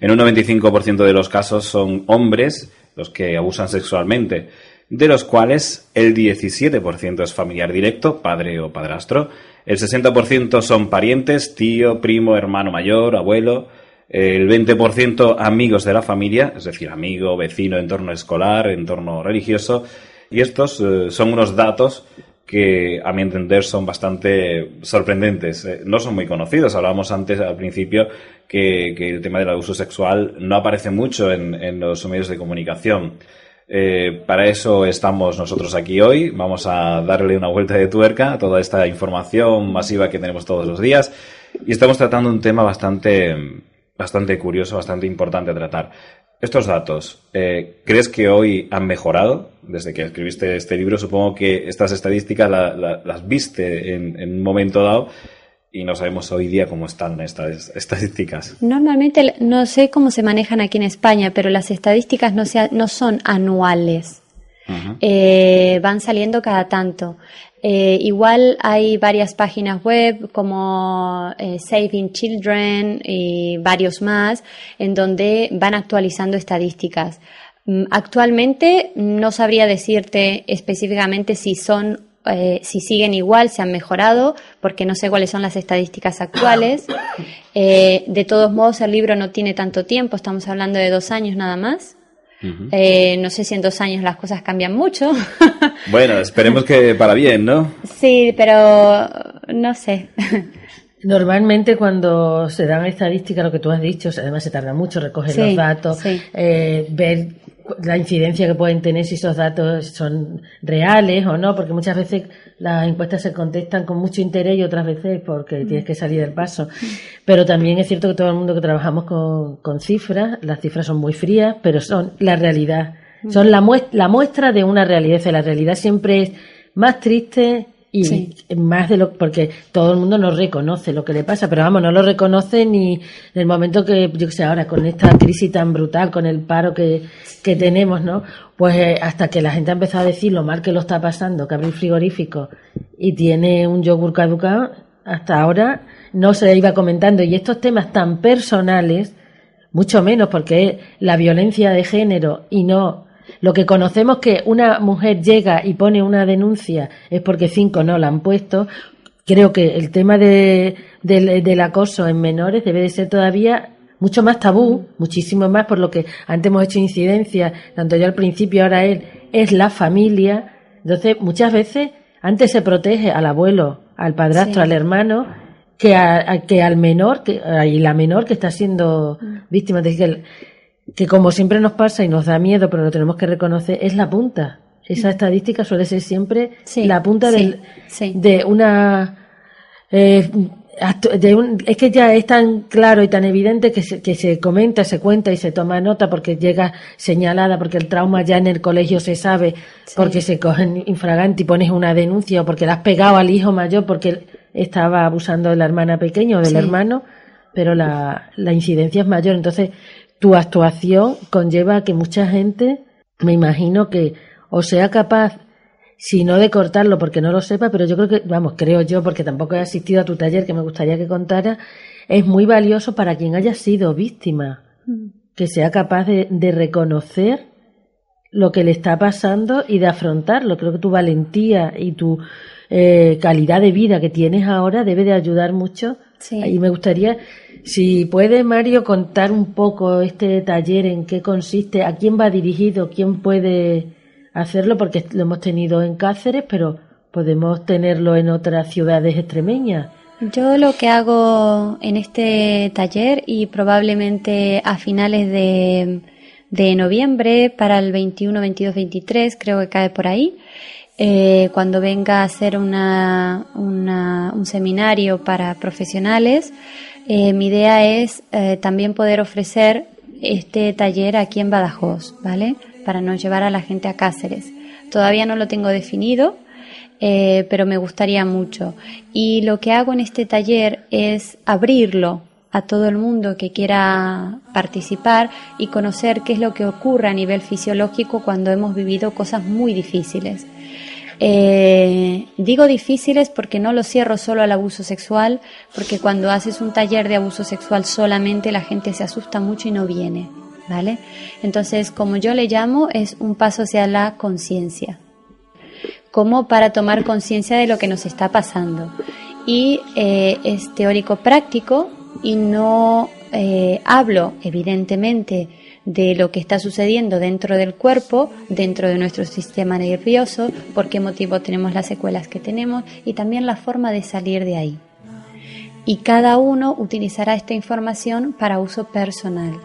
En un 95% de los casos son hombres los que abusan sexualmente, de los cuales el 17% es familiar directo, padre o padrastro, el 60% son parientes, tío, primo, hermano mayor, abuelo, el 20% amigos de la familia, es decir, amigo, vecino, entorno escolar, entorno religioso, y estos eh, son unos datos que a mi entender son bastante sorprendentes. Eh, no son muy conocidos. Hablábamos antes al principio que, el tema del abuso sexual no aparece mucho en, en los medios de comunicación. Eh, para eso estamos nosotros aquí hoy. Vamos a darle una vuelta de tuerca a toda esta información masiva que tenemos todos los días. Y estamos tratando un tema bastante, bastante curioso, bastante importante tratar. Estos datos, eh, ¿crees que hoy han mejorado desde que escribiste este libro? Supongo que estas estadísticas la- la- las viste en, en un momento dado y no sabemos hoy día cómo están estas estadísticas. Normalmente no sé cómo se manejan aquí en España, pero las estadísticas no, sea- no son anuales. Eh, van saliendo cada tanto. Eh, igual hay varias páginas web como eh, Saving Children y varios más en donde van actualizando estadísticas. Mm, Actualmente no sabría decirte específicamente si son eh, si siguen igual, si han mejorado, porque no sé cuáles son las estadísticas actuales. Eh, de todos modos, el libro no tiene tanto tiempo, estamos hablando de dos años nada más. Eh, no sé si en dos años las cosas cambian mucho. Bueno, esperemos que para bien, ¿no? sí, pero no sé. Normalmente cuando se dan estadísticas, lo que tú has dicho, además se tarda mucho recoger Sí, los datos, sí. eh, ver cu- la incidencia que pueden tener si esos datos son reales o no, porque muchas veces las encuestas se contestan con mucho interés y otras veces porque tienes que salir del paso. Pero también es cierto que todo el mundo que trabajamos con, con cifras, las cifras son muy frías, pero son la realidad. Son la, muest- la muestra de una realidad. y La realidad siempre es más triste y Sí. más de lo porque todo el mundo no reconoce lo que le pasa, pero vamos, no lo reconoce ni en el momento que, yo que sé, ahora con esta crisis tan brutal, con el paro que, que tenemos, ¿no? Pues eh, hasta que la gente ha empezado a decir lo mal que lo está pasando, que abre el frigorífico y tiene un yogur caducado, hasta ahora no se iba comentando. Y estos temas tan personales, mucho menos porque la violencia de género y no lo que conocemos que una mujer llega y pone una denuncia es porque cinco no la han puesto. Creo que el tema de, del, del acoso en menores debe de ser todavía mucho más tabú, muchísimo más por lo que antes hemos hecho incidencia, tanto yo al principio, ahora él, es la familia. Entonces, muchas veces antes se protege al abuelo, al padrastro, Sí. al hermano, que, a- a- que al menor, que, y la menor que está siendo víctima. Es decir, que el- que como siempre nos pasa y nos da miedo, pero lo tenemos que reconocer, es la punta. Esa estadística suele ser siempre Sí, la punta sí, del, sí. de una... eh, de un- es que ya es tan claro y tan evidente que se, que se comenta, se cuenta y se toma nota porque llega señalada, porque el trauma ya en el colegio se sabe, porque se cogen infragante y pones una denuncia o porque le has pegado al hijo mayor porque estaba abusando de la hermana pequeña o del hermano, pero la, la incidencia es mayor. Entonces, tu actuación conlleva a que mucha gente, me imagino que o sea capaz, si no de cortarlo porque no lo sepa, pero yo creo que, vamos, creo yo, porque tampoco he asistido a tu taller que me gustaría que contara, es muy valioso para quien haya sido víctima, que sea capaz de, de reconocer lo que le está pasando y de afrontarlo. Creo que tu valentía y tu eh, calidad de vida que tienes ahora debe de ayudar mucho. Sí. Y me gustaría, si puede Mario contar un poco este taller, en qué consiste, a quién va dirigido, quién puede hacerlo, porque lo hemos tenido en Cáceres, pero podemos tenerlo en otras ciudades extremeñas. Yo lo que hago en este taller y probablemente a finales de, de noviembre para el 21, 22, 23, creo que cae por ahí, eh, cuando venga a hacer una, un seminario para profesionales, eh, mi idea es eh, también poder ofrecer este taller aquí en Badajoz, ¿vale? Para no llevar a la gente a Cáceres. Todavía no lo tengo definido, eh, pero me gustaría mucho. Y lo que hago en este taller es abrirlo a todo el mundo que quiera participar y conocer qué es lo que ocurre a nivel fisiológico cuando hemos vivido cosas muy difíciles. Eh, digo difíciles porque no lo cierro solo al abuso sexual, porque cuando haces un taller de abuso sexual solamente la gente se asusta mucho y no viene, ¿vale? Entonces, como yo le llamo, es un paso hacia la conciencia como para tomar conciencia de lo que nos está pasando. Y eh, es teórico práctico y no eh, hablo, evidentemente, de lo que está sucediendo dentro del cuerpo, dentro de nuestro sistema nervioso, por qué motivo tenemos las secuelas que tenemos y también la forma de salir de ahí. Y cada uno utilizará esta información para uso personal.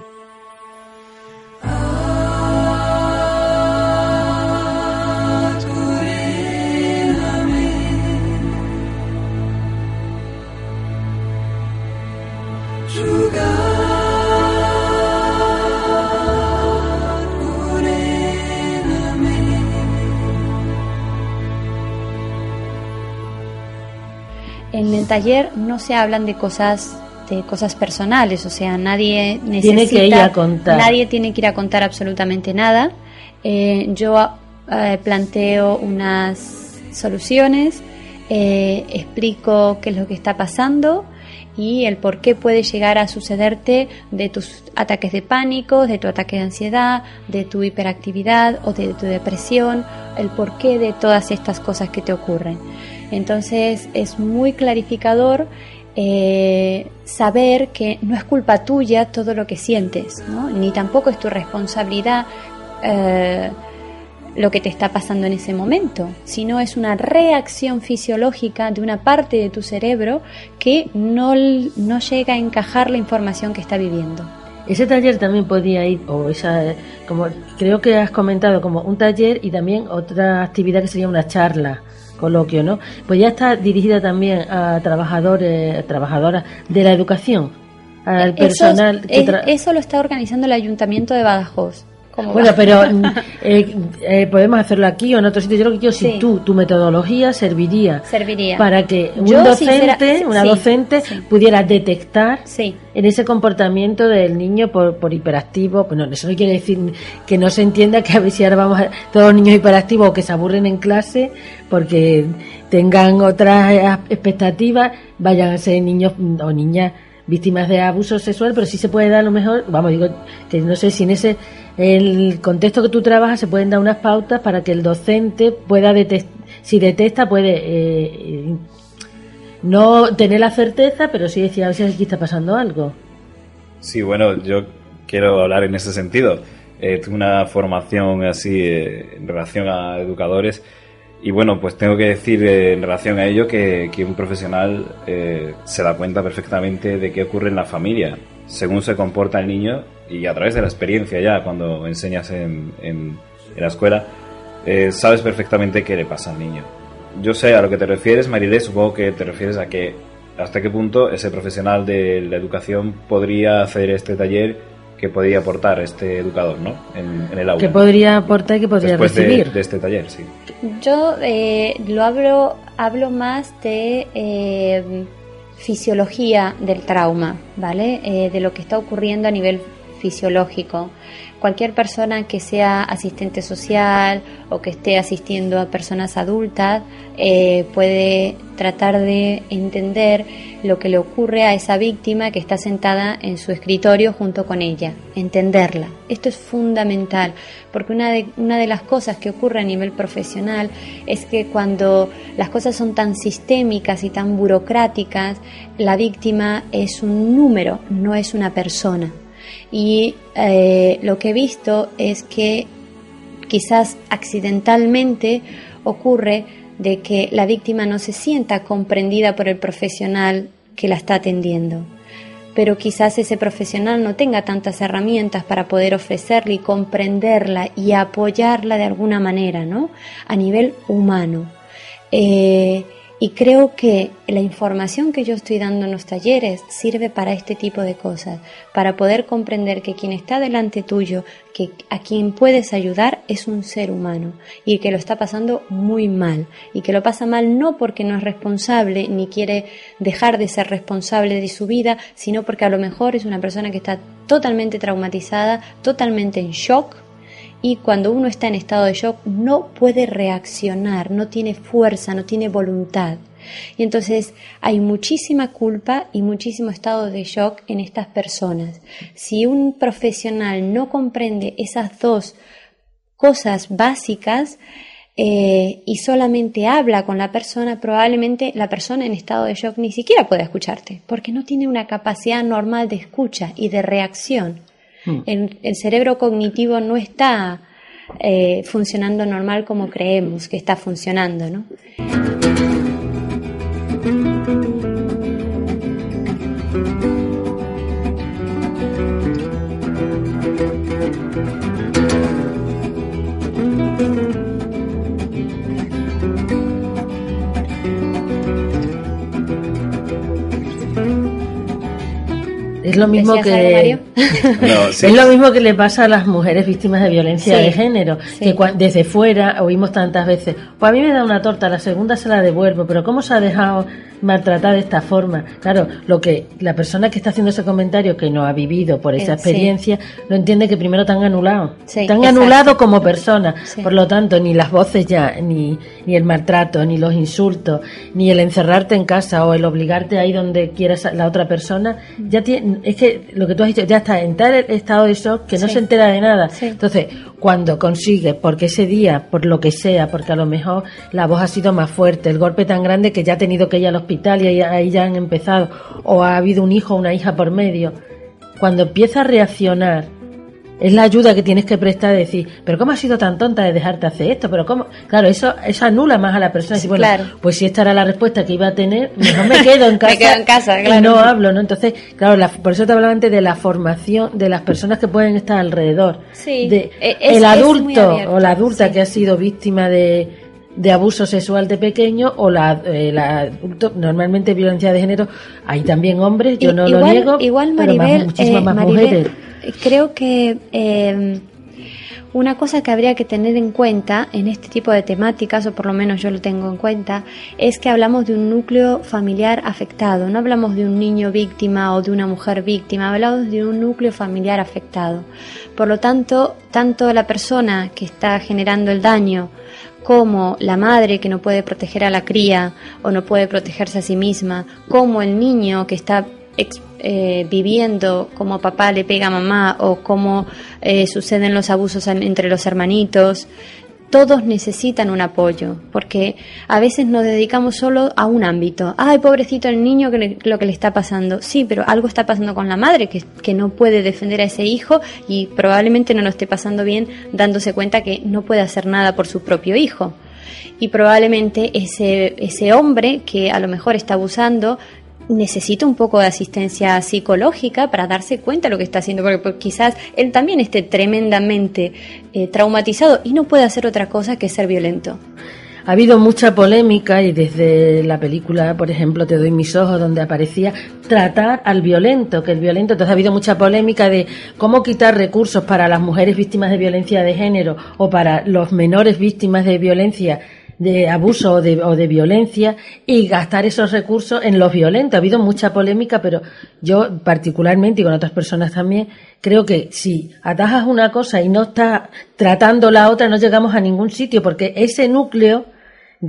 En el taller no se hablan de cosas de cosas personales, o sea, nadie necesita, Tiene que ir a contar. nadie tiene que ir a contar absolutamente nada. Eh, yo eh, planteo unas soluciones, eh, explico qué es lo que está pasando y el por qué puede llegar a sucederte de tus ataques de pánico, de tu ataque de ansiedad, de tu hiperactividad o de tu depresión, el porqué de todas estas cosas que te ocurren. Entonces es muy clarificador eh, saber que no es culpa tuya todo lo que sientes, ¿no? ni tampoco es tu responsabilidad eh, lo que te está pasando en ese momento, sino es una reacción fisiológica de una parte de tu cerebro que no, no llega a encajar la información que está viviendo. Ese taller también podía ir, o esa, eh, como creo que has comentado, como un taller y también otra actividad que sería una charla, coloquio, ¿no? Pues ya está dirigida también a trabajadores, trabajadoras de la educación, al Eso- personal que es- tra- eso lo está organizando el Ayuntamiento de Badajoz. Bueno, va- pero eh, eh, podemos hacerlo aquí o en otro sitio. Yo lo que quiero, si tú, tu metodología serviría serviría para que un Yo, docente, sincera- una sí, docente, sí. pudiera detectar Sí. en ese comportamiento del niño por, por hiperactivo. Bueno, eso no quiere decir que no se entienda que a ver si ahora vamos a todos los niños hiperactivos o que se aburren en clase porque tengan otras eh, expectativas, vayan a ser niños o niñas víctimas de abuso sexual, pero sí se puede dar a lo mejor, vamos, digo, que no sé si en ese el contexto que tú trabajas se pueden dar unas pautas para que el docente pueda detectar, si detecta puede eh, no tener la certeza, pero sí decir a ver si aquí está pasando algo. Sí, bueno, yo quiero hablar en ese sentido. Eh, una formación así eh, en relación a educadores y bueno, pues tengo que decir eh, en relación a ello que, que un profesional eh, se da cuenta perfectamente de qué ocurre en la familia, según se comporta el niño y a través de la experiencia ya cuando enseñas en, en- la escuela, eh, sabes perfectamente qué le pasa al niño. Yo sé a lo que te refieres, Marilé, supongo que te refieres a que hasta qué punto ese profesional de la educación podría hacer este taller que podría aportar este educador, ¿no? En, en el aula. Que podría aportar y que podría Después de- recibir. de este taller, sí. Yo eh, lo hablo, hablo más de eh, fisiología del trauma, ¿vale? Eh, de lo que está ocurriendo a nivel fisiológico. Cualquier persona que sea asistente social o que esté asistiendo a personas adultas eh, puede tratar de entender lo que le ocurre a esa víctima que está sentada en su escritorio junto con ella, entenderla. Esto es fundamental, porque una de, una de las cosas que ocurre a nivel profesional es que cuando las cosas son tan sistémicas y tan burocráticas, la víctima es un número, no es una persona. Y eh, lo que he visto es que quizás accidentalmente ocurre de que la víctima no se sienta comprendida por el profesional que la está atendiendo. Pero quizás ese profesional no tenga tantas herramientas para poder ofrecerle y comprenderla y apoyarla de alguna manera, ¿no? A nivel humano. Eh, y creo que la información que yo estoy dando en los talleres sirve para este tipo de cosas, para poder comprender que quien está delante tuyo, que a quien puedes ayudar es un ser humano y que lo está pasando muy mal y que lo pasa mal no porque no es responsable ni quiere dejar de ser responsable de su vida, sino porque a lo mejor es una persona que está totalmente traumatizada, totalmente en shock y cuando uno está en estado de shock no puede reaccionar, no tiene fuerza, no tiene voluntad. Y entonces hay muchísima culpa y muchísimo estado de shock en estas personas. Si un profesional no comprende esas dos cosas básicas eh, y solamente habla con la persona, probablemente la persona en estado de shock ni siquiera pueda escucharte, porque no tiene una capacidad normal de escucha y de reacción. El, el cerebro cognitivo no está eh, funcionando normal como creemos que está funcionando, ¿no? Es lo mismo ¿Decías que? No, sí. es lo mismo que le pasa a las mujeres víctimas de violencia Sí, de género, sí. que desde fuera oímos tantas veces, pues a mí me da una torta, la segunda se la devuelvo, pero ¿cómo se ha dejado maltratar de esta forma? Claro, lo que la persona que está haciendo ese comentario que no ha vivido por esa Eh, sí. experiencia, no entiende que primero te han anulado. Sí, te han exacto. anulado como persona, Sí. por lo tanto, ni las voces ya, ni, ni el maltrato, ni los insultos, ni el encerrarte en casa o el obligarte ahí donde quieras a la otra persona, ya tiene, es que lo que tú has dicho, ya está en tal estado de shock que no Sí. se entera de nada. Sí. Entonces, cuando consigue, porque ese día, por lo que sea, porque a lo mejor la voz ha sido más fuerte, el golpe tan grande que ya ha tenido que ir al hospital y ahí, ya han empezado, o ha habido un hijo o una hija por medio, cuando empieza a reaccionar, es la ayuda que tienes que prestar de decir, pero ¿cómo has sido tan tonta de dejarte hacer esto? Pero ¿cómo? Claro, eso, eso anula más a la persona. Decir, bueno, Claro. pues si esta era la respuesta que iba a tener, mejor me quedo en casa, Me quedo en casa, y claro. no hablo, ¿no? Entonces, claro, la- por eso te hablaba antes de la formación de las personas que pueden estar alrededor. Sí, De, e- es- el adulto o la adulta sí. que ha sido víctima de, de abuso sexual de pequeño o la, eh, la adulto, normalmente violencia de género, hay también hombres, yo no igual, lo niego, igual pero más- Maribel, muchísimas eh, más Maribel, mujeres. creo que eh, una cosa que habría que tener en cuenta en este tipo de temáticas, o por lo menos yo lo tengo en cuenta, es que hablamos de un núcleo familiar afectado, no hablamos de un niño víctima o de una mujer víctima, hablamos de un núcleo familiar afectado. Por lo tanto, tanto la persona que está generando el daño como la madre que no puede proteger a la cría o no puede protegerse a sí misma, como el niño que está eh, viviendo como papá le pega a mamá o como eh, suceden los abusos en- entre los hermanitos, todos necesitan un apoyo, porque a veces nos dedicamos solo a un ámbito. Ay, pobrecito el niño, que lo que le está pasando. Sí, pero algo está pasando con la madre, que, que no puede defender a ese hijo y probablemente no lo esté pasando bien dándose cuenta que no puede hacer nada por su propio hijo. Y probablemente ese, ese hombre que a lo mejor está abusando necesita un poco de asistencia psicológica para darse cuenta de lo que está haciendo, porque, quizás él también esté tremendamente eh, traumatizado y no puede hacer otra cosa que ser violento. Ha habido mucha polémica y desde la película, por ejemplo, Te doy mis ojos, donde aparecía tratar al violento, que el violento, entonces ha habido mucha polémica de cómo quitar recursos para las mujeres víctimas de violencia de género o para los menores víctimas de violencia de abuso o de, o de violencia y gastar esos recursos en los violentos. Ha habido mucha polémica, pero yo particularmente y con otras personas también creo que si atajas una cosa y no estás tratando la otra no llegamos a ningún sitio porque ese núcleo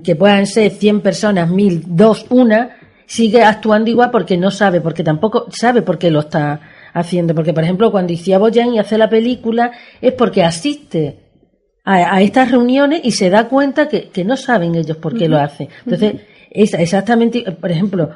que puedan ser 100 personas, 1000, dos, una, sigue actuando igual porque no sabe, porque tampoco sabe por qué lo está haciendo. Porque, por ejemplo, cuando Isia Boyan hace la película es porque asiste a, a estas reuniones y se da cuenta que, que no saben ellos por qué lo hacen. Entonces, es exactamente, por ejemplo,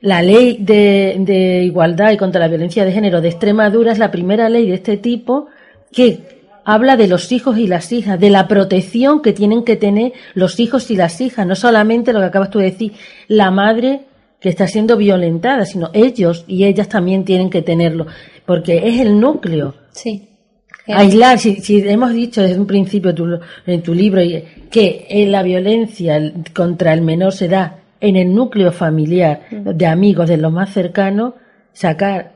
la ley de, de igualdad y contra la violencia de género de Extremadura es la primera ley de este tipo que habla de los hijos y las hijas, de la protección que tienen que tener los hijos y las hijas, no solamente lo que acabas tú de decir, la madre que está siendo violentada, sino ellos y ellas también tienen que tenerlo, porque es el núcleo. Sí. Aislar, si, si hemos dicho desde un principio tu- en tu libro que la violencia contra el menor se da en el núcleo familiar de amigos, de los más cercanos, sacar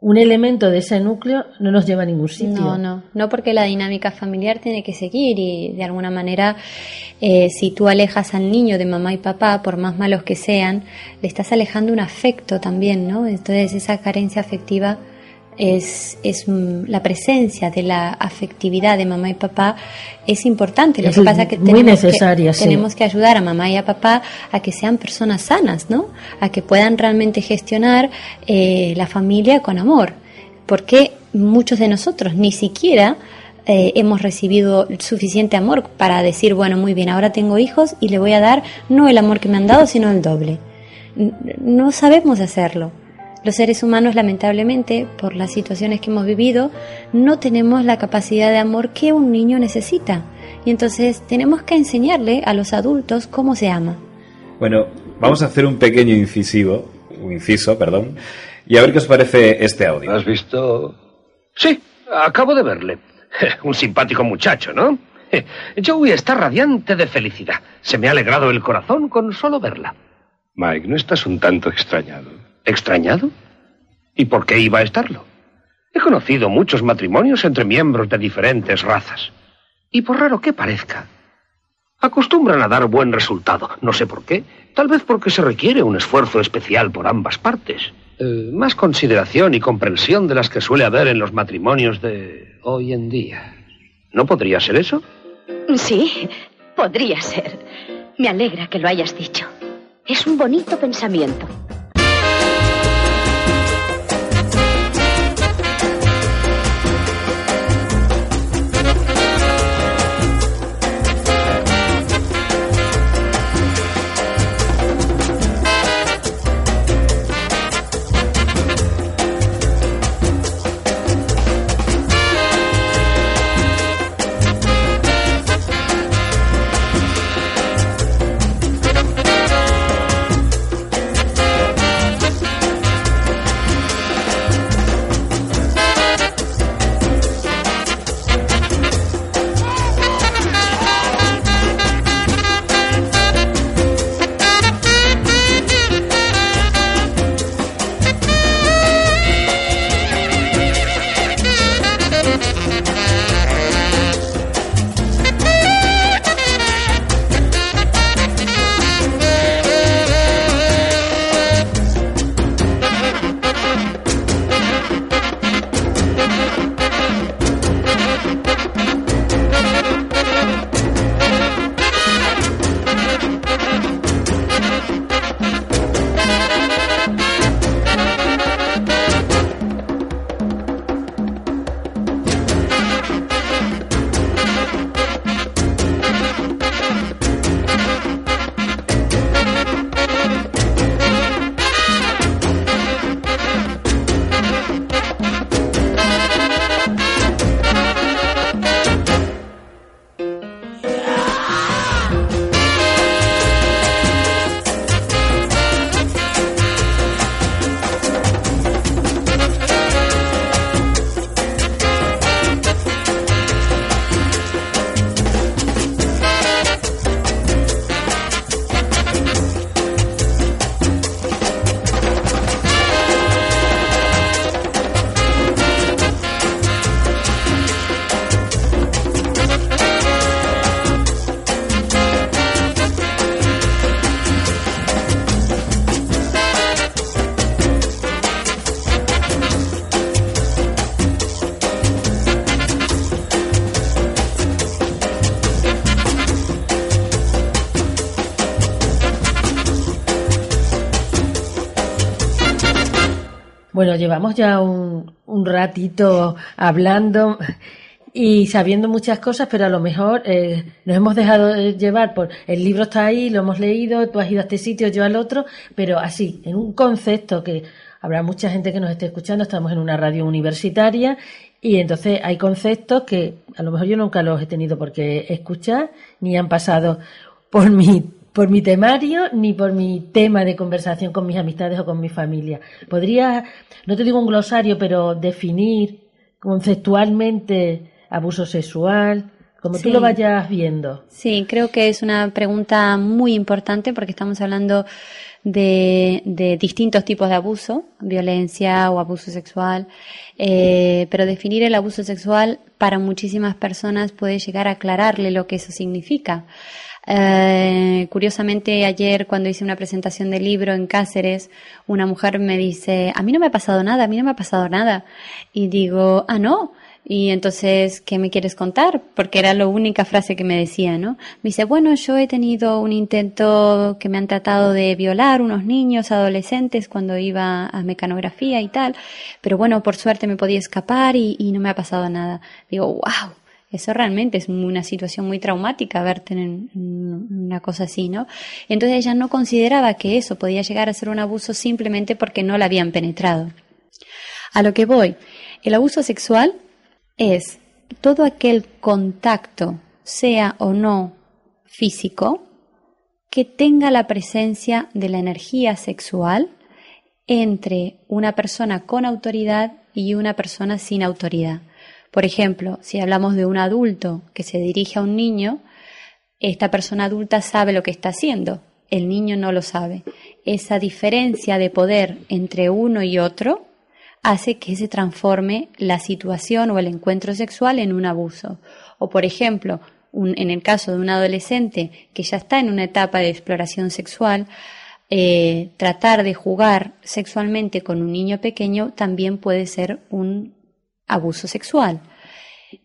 un elemento de ese núcleo no nos lleva a ningún sitio. No, no, no porque la dinámica familiar tiene que seguir y de alguna manera eh, si tú alejas al niño de mamá y papá, por más malos que sean, le estás alejando un afecto también, ¿no? Entonces esa carencia afectiva es, es la presencia de la afectividad de mamá y papá es importante. Lo Es que pasa es que tenemos, que, sí. tenemos que ayudar a mamá y a papá a que sean personas sanas, ¿no? A que puedan realmente gestionar eh, la familia con amor. Porque muchos de nosotros ni siquiera eh, hemos recibido suficiente amor para decir, bueno, muy bien, ahora tengo hijos y le voy a dar no el amor que me han dado, sino el doble. No sabemos hacerlo. Los seres humanos, lamentablemente, por las situaciones que hemos vivido, no tenemos la capacidad de amor que un niño necesita. Y entonces tenemos que enseñarle a los adultos cómo se ama. Bueno, vamos a hacer un pequeño incisivo, un inciso, perdón, y a ver qué os parece este audio. ¿Has visto? Sí, acabo de verle. Un simpático muchacho, ¿no? Joey está radiante de felicidad. Se me ha alegrado el corazón con solo verla. Mike, ¿no estás un tanto extrañado? ¿Extrañado? ¿Y por qué iba a estarlo? He conocido muchos matrimonios entre miembros de diferentes razas. Y por raro que parezca, acostumbran a dar buen resultado. No sé por qué. Tal vez porque se requiere un esfuerzo especial por ambas partes. Eh, más consideración y comprensión de las que suele haber en los matrimonios de hoy en día. ¿No podría ser eso? Sí, podría ser. Me alegra que lo hayas dicho. Es un bonito pensamiento. Llevamos ya un, un ratito hablando y sabiendo muchas cosas, pero a lo mejor eh, nos hemos dejado de llevar por el libro está ahí, lo hemos leído, tú has ido a este sitio, yo al otro, pero así, en un concepto que habrá mucha gente que nos esté escuchando, estamos en una radio universitaria y entonces hay conceptos que a lo mejor yo nunca los he tenido por qué escuchar, ni han pasado por mi por mi temario ni por mi tema de conversación con mis amistades o con mi familia. Podría, no te digo un glosario, pero definir conceptualmente abuso sexual, como tú lo vayas viendo. Sí, creo que es una pregunta muy importante porque estamos hablando de, de distintos tipos de abuso, violencia o abuso sexual, eh, pero definir el abuso sexual para muchísimas personas puede llegar a aclararle lo que eso significa. Eh, curiosamente, ayer cuando hice una presentación del libro en Cáceres, una mujer me dice, a mí no me ha pasado nada, a mí no me ha pasado nada. Y digo, ah, no. Y entonces, ¿qué me quieres contar? Porque era la única frase que me decía, ¿no? Me dice, bueno, yo he tenido un intento que me han tratado de violar unos niños adolescentes cuando iba a mecanografía y tal, pero bueno, por suerte me podía escapar y no me ha pasado nada. Digo, wow, eso realmente es una situación muy traumática verte en, una cosa así, ¿no? Entonces ella no consideraba que eso podía llegar a ser un abuso simplemente porque no la habían penetrado. A lo que voy, el abuso sexual es todo aquel contacto, sea o no físico, que tenga la presencia de la energía sexual entre una persona con autoridad y una persona sin autoridad. Por ejemplo, si hablamos de un adulto que se dirige a un niño, esta persona adulta sabe lo que está haciendo, el niño no lo sabe. Esa diferencia de poder entre uno y otro hace que se transforme la situación o el encuentro sexual en un abuso. O por ejemplo, en el caso de un adolescente que ya está en una etapa de exploración sexual, eh, tratar de jugar sexualmente con un niño pequeño también puede ser un abuso sexual.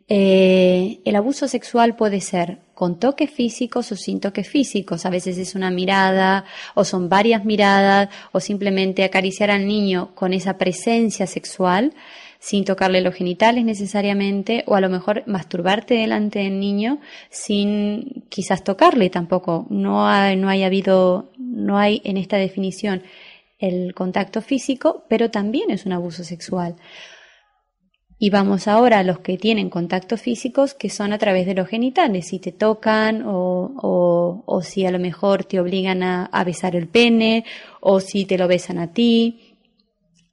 Eh, el abuso sexual puede ser con toques físicos o sin toques físicos. A veces es una mirada o son varias miradas o simplemente acariciar al niño con esa presencia sexual sin tocarle los genitales necesariamente o a lo mejor masturbarte delante del niño sin quizás tocarle tampoco. No hay, no hay habido, no hay en esta definición el contacto físico, pero también es un abuso sexual. Y vamos ahora a los que tienen contactos físicos que son a través de los genitales, si te tocan o, o, si a lo mejor te obligan a, a besar el pene o si te lo besan a ti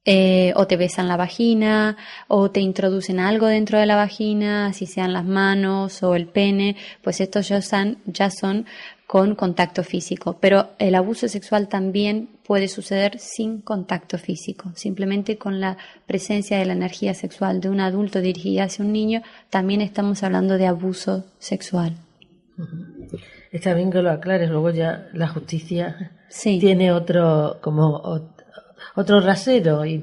eh, o te besan la vagina o te introducen algo dentro de la vagina, si sean las manos o el pene, pues estos ya son, ya son con contacto físico. Pero el abuso sexual también puede suceder sin contacto físico, simplemente con la presencia de la energía sexual de un adulto dirigida hacia un niño, también estamos hablando de abuso sexual. Está bien que lo aclares, luego ya la justicia Sí. tiene otro, como ot- otro rasero. Y,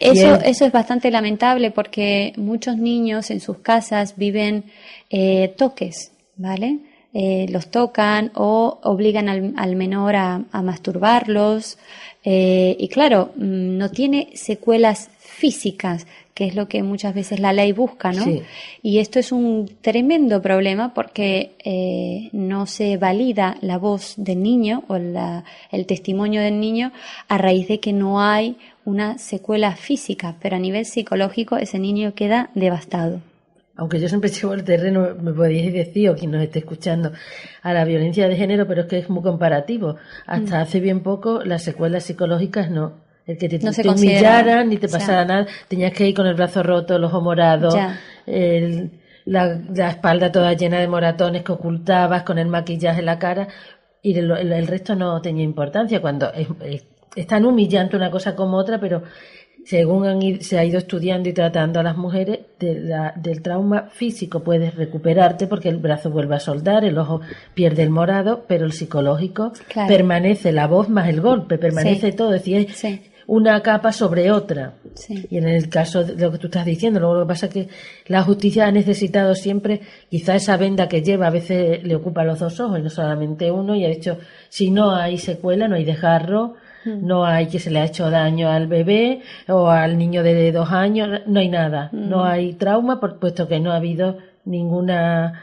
y Eso, es- eso es bastante lamentable porque muchos niños en sus casas viven eh, toques, ¿vale? Eh, los tocan o obligan al, al menor a, a masturbarlos eh, y claro, mm, no tiene secuelas físicas, que es lo que muchas veces la ley busca, ¿no? Sí. Y esto es un tremendo problema porque eh, no se valida la voz del niño o la- el testimonio del niño a raíz de que no hay una secuela física, pero a nivel psicológico ese niño queda devastado. Aunque yo siempre llevo el terreno, me podéis decir, o quien nos esté escuchando, a la violencia de género, pero es que es muy comparativo. Hasta Mm. hace bien poco las secuelas psicológicas no. El que te, No te humillaran ni te Ya. pasara nada, tenías que ir con el brazo roto, el ojo morado, el- la, la espalda toda llena de moratones que ocultabas con el maquillaje en la cara y el, el- el resto no tenía importancia cuando es, es- es tan humillante una cosa como otra, pero según han ido- se ha ido estudiando y tratando a las mujeres, de la- del trauma físico puedes recuperarte porque el brazo vuelve a soldar, el ojo pierde el morado, pero el psicológico Claro. permanece la voz más el golpe, permanece Sí. todo, es decir, una capa sobre otra. Sí. Y en el caso de lo que tú estás diciendo, luego lo que pasa es que la justicia ha necesitado siempre, quizá esa venda que lleva a veces le ocupa los dos ojos y no solamente uno, y ha dicho, si no hay secuela, no hay desgarro, no hay que se le ha hecho daño al bebé o al niño de dos años, no hay nada, Mm. no hay trauma, por, puesto que no ha habido ninguna,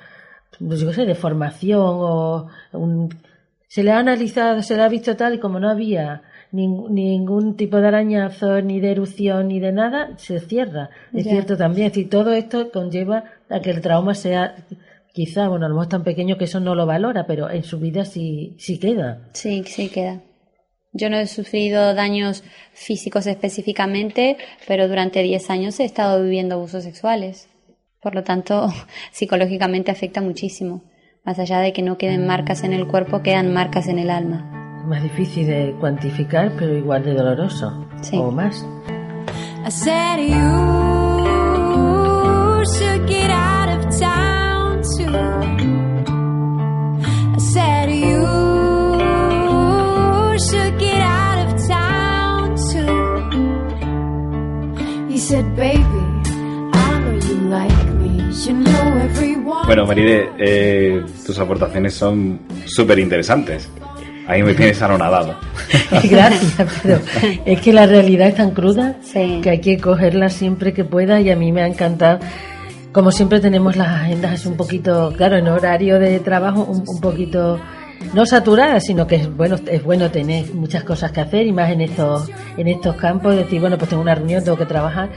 pues yo qué sé, deformación o un, se le ha analizado, se le ha visto tal y como no había ning- ningún tipo de arañazo, ni de erupción, ni de nada, se cierra. Es Ya. cierto también, es decir, todo esto conlleva a que el trauma sea, quizá, bueno, a lo mejor tan pequeño que eso no lo valora, pero en su vida sí, sí queda. Sí, sí queda. Yo no he sufrido daños físicos específicamente, pero durante 10 años he estado viviendo abusos sexuales. Por lo tanto, psicológicamente afecta muchísimo. Más allá de que no queden marcas en el cuerpo, quedan marcas en el alma. Es más difícil de cuantificar, pero igual de doloroso. Sí. O más. I said you Bueno, Maride, eh, tus aportaciones son súper interesantes. Ahí me tienes anonadado. Gracias, pero es que la realidad es tan cruda Sí. que hay que cogerla siempre que pueda y a mí me ha encantado. Como siempre tenemos las agendas así un poquito, claro, en horario de trabajo un, un poquito no saturadas, sino que es bueno es bueno tener muchas cosas que hacer y más en estos en estos campos decir bueno pues tengo una reunión tengo que trabajar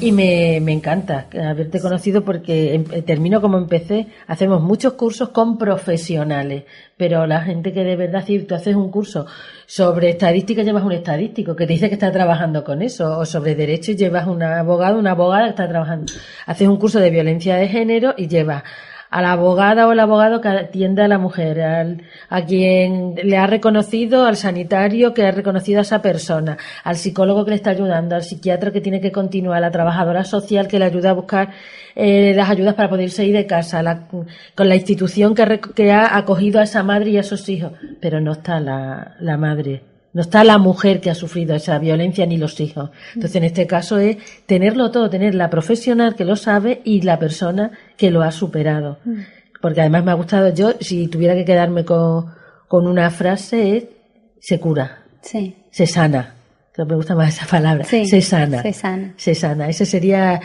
y me, me encanta haberte conocido porque em- eh, termino como empecé. Hacemos muchos cursos con profesionales, pero la gente que de verdad, si tú haces un curso sobre estadística, llevas un estadístico que te dice que está trabajando con eso, o sobre derecho llevas un abogado, una abogada que está trabajando. Haces un curso de violencia de género y llevas a la abogada o el abogado que atiende a la mujer, al- a quien le ha reconocido, al sanitario que ha reconocido a esa persona, al psicólogo que le está ayudando, al psiquiatra que tiene que continuar, a la trabajadora social que le ayuda a buscar eh, las ayudas para poder salir de casa, la- con la institución que, que ha acogido a esa madre y a sus hijos. Pero no está la, la madre. No está la mujer que ha sufrido esa violencia ni los hijos. Entonces, en este caso es tenerlo todo, tener la profesional que lo sabe y la persona que lo ha superado. Porque además me ha gustado, yo, si tuviera que quedarme con, con una frase, es se cura. Sí. Se sana. Me gusta más esa palabra. Sí, se sana. se sana. Se sana. Ese sería,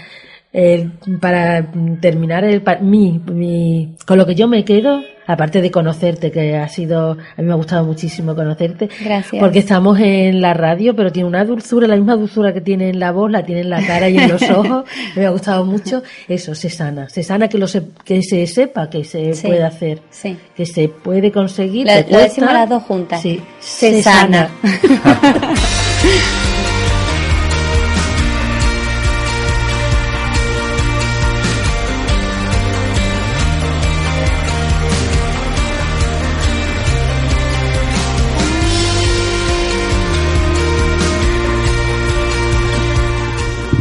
el- para terminar, el, pa- mi, mi, con lo que yo me quedo, aparte de conocerte, que ha sido, a mí me ha gustado muchísimo conocerte. Gracias. Porque estamos en la radio, pero tiene una dulzura, la misma dulzura que tiene en la voz, la tiene en la cara y en los ojos. me ha gustado mucho. Eso, se sana. Se sana que, lo se, que se sepa que se Sí, puede hacer. sí. Que se puede conseguir. Lo- lo decimos las dos juntas. Sí. Se sana.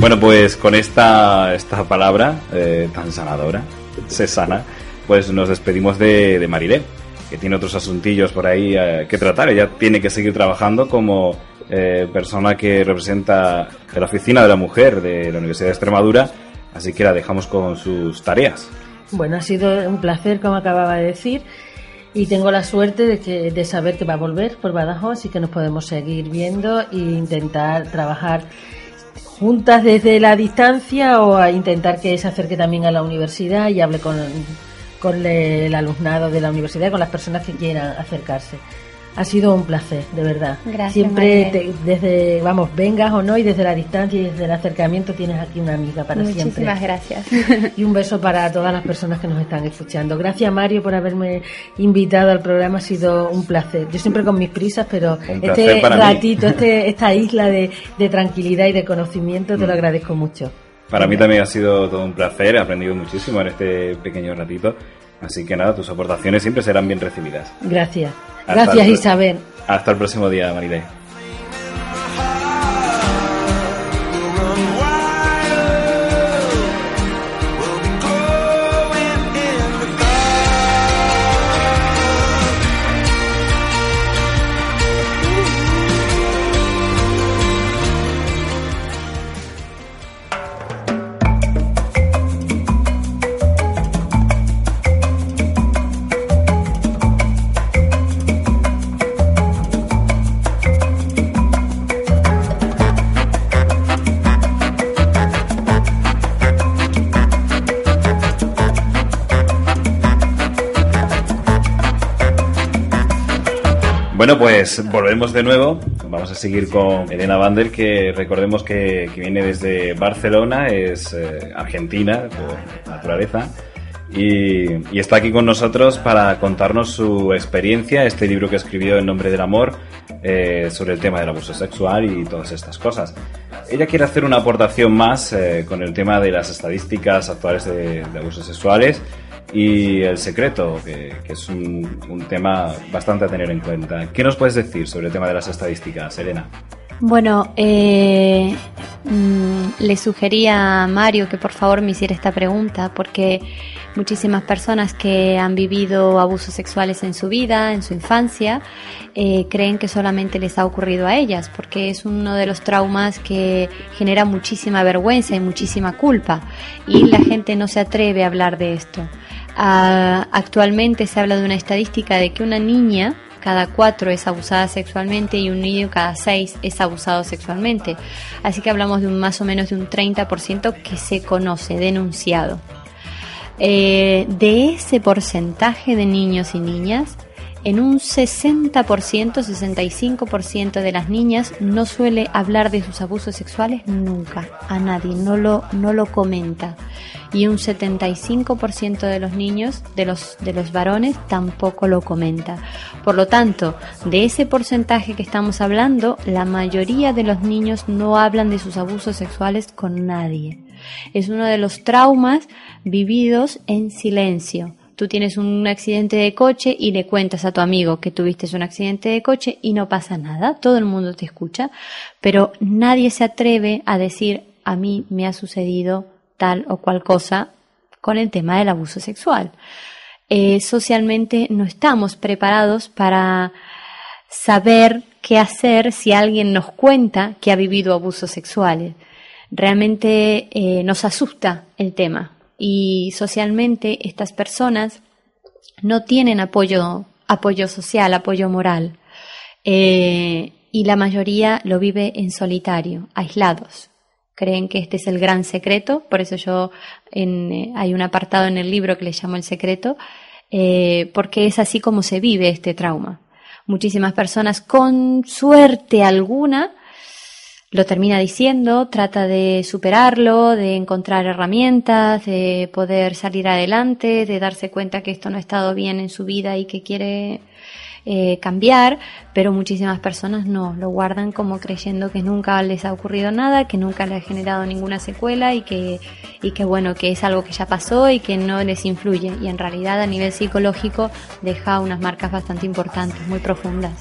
Bueno, pues con esta, esta palabra eh, tan sanadora, se sana, pues nos despedimos de, de Marilé, que tiene otros asuntillos por ahí eh, que tratar. Ella tiene que seguir trabajando como eh, persona que representa la Oficina de la Mujer de la Universidad de Extremadura, así que la dejamos con sus tareas. Bueno, ha sido un placer, como acababa de decir, y tengo la suerte de, que, de saber que va a volver por Badajoz y que nos podemos seguir viendo e intentar trabajar juntas desde la distancia o a intentar que se acerque también a la universidad y hable con, con el alumnado de la universidad, con las personas que quieran acercarse. Ha sido un placer, de verdad. Gracias, Siempre te- desde, vamos, vengas o no, y desde la distancia y desde el acercamiento tienes aquí una amiga para siempre. Muchísimas gracias. Y un beso para todas las personas que nos están escuchando. Gracias Mario por haberme invitado al programa, ha sido un placer. Yo siempre con mis prisas, pero este mí. ratito, este, esta isla de, de tranquilidad y de conocimiento, te lo Mm. agradezco mucho. Para mí también ha sido todo un placer, he aprendido muchísimo en este pequeño ratito, así que nada, tus aportaciones siempre serán bien recibidas. Gracias. Hasta Gracias el- Isabel. Hasta el próximo día, Marilé. Bueno, pues volvemos de nuevo. Vamos a seguir con Elena Bander, que recordemos que, viene desde Barcelona, es eh, argentina por naturaleza, y, y está aquí con nosotros para contarnos su experiencia, este libro que escribió En nombre del amor, eh, sobre el tema del abuso sexual y todas estas cosas. Ella quiere hacer una aportación más eh, con el tema de las estadísticas actuales de, de abusos sexuales y el secreto, que, que es un, un tema bastante a tener en cuenta. ¿Qué nos puedes decir sobre el tema de las estadísticas, Elena? Bueno, eh, mm, le sugería a Mario que por favor me hiciera esta pregunta porque muchísimas personas que han vivido abusos sexuales en su vida, en su infancia, eh, creen que solamente les ha ocurrido a ellas porque es uno de los traumas que genera muchísima vergüenza y muchísima culpa y la gente no se atreve a hablar de esto. Ah, actualmente se habla de una estadística de que una niña cada cuatro es abusada sexualmente y un niño cada seis es abusado sexualmente. Así que hablamos de un más o menos de un 30% que se conoce, denunciado. Eh, de ese porcentaje de niños y niñas, en un 60%, 65% de las niñas no suele hablar de sus abusos sexuales nunca, a nadie, no lo, no lo comenta. Y un 75% de los niños, de los, de los varones, tampoco lo comenta. Por lo tanto, de ese porcentaje que estamos hablando, la mayoría de los niños no hablan de sus abusos sexuales con nadie. Es uno de los traumas vividos en silencio. Tú tienes un accidente de coche y le cuentas a tu amigo que tuviste un accidente de coche y no pasa nada, todo el mundo te escucha, pero nadie se atreve a decir a mí me ha sucedido tal o cual cosa con el tema del abuso sexual. Eh, socialmente no estamos preparados para saber qué hacer si alguien nos cuenta que ha vivido abusos sexuales. Realmente eh, nos asusta el tema y socialmente estas personas no tienen apoyo, apoyo social, apoyo moral Eh, y la mayoría lo vive en solitario, aislados. Creen que este es el gran secreto, por eso yo en, eh, hay un apartado en el libro que le llamo el secreto, eh, porque es así como se vive este trauma. Muchísimas personas con suerte alguna lo termina diciendo, trata de superarlo, de encontrar herramientas, de poder salir adelante, de darse cuenta que esto no ha estado bien en su vida y que quiere eh, cambiar, pero muchísimas personas no, lo guardan como creyendo que nunca les ha ocurrido nada, que nunca les ha generado ninguna secuela y que, y que bueno, que es algo que ya pasó y que no les influye. Y en realidad a nivel psicológico deja unas marcas bastante importantes, muy profundas.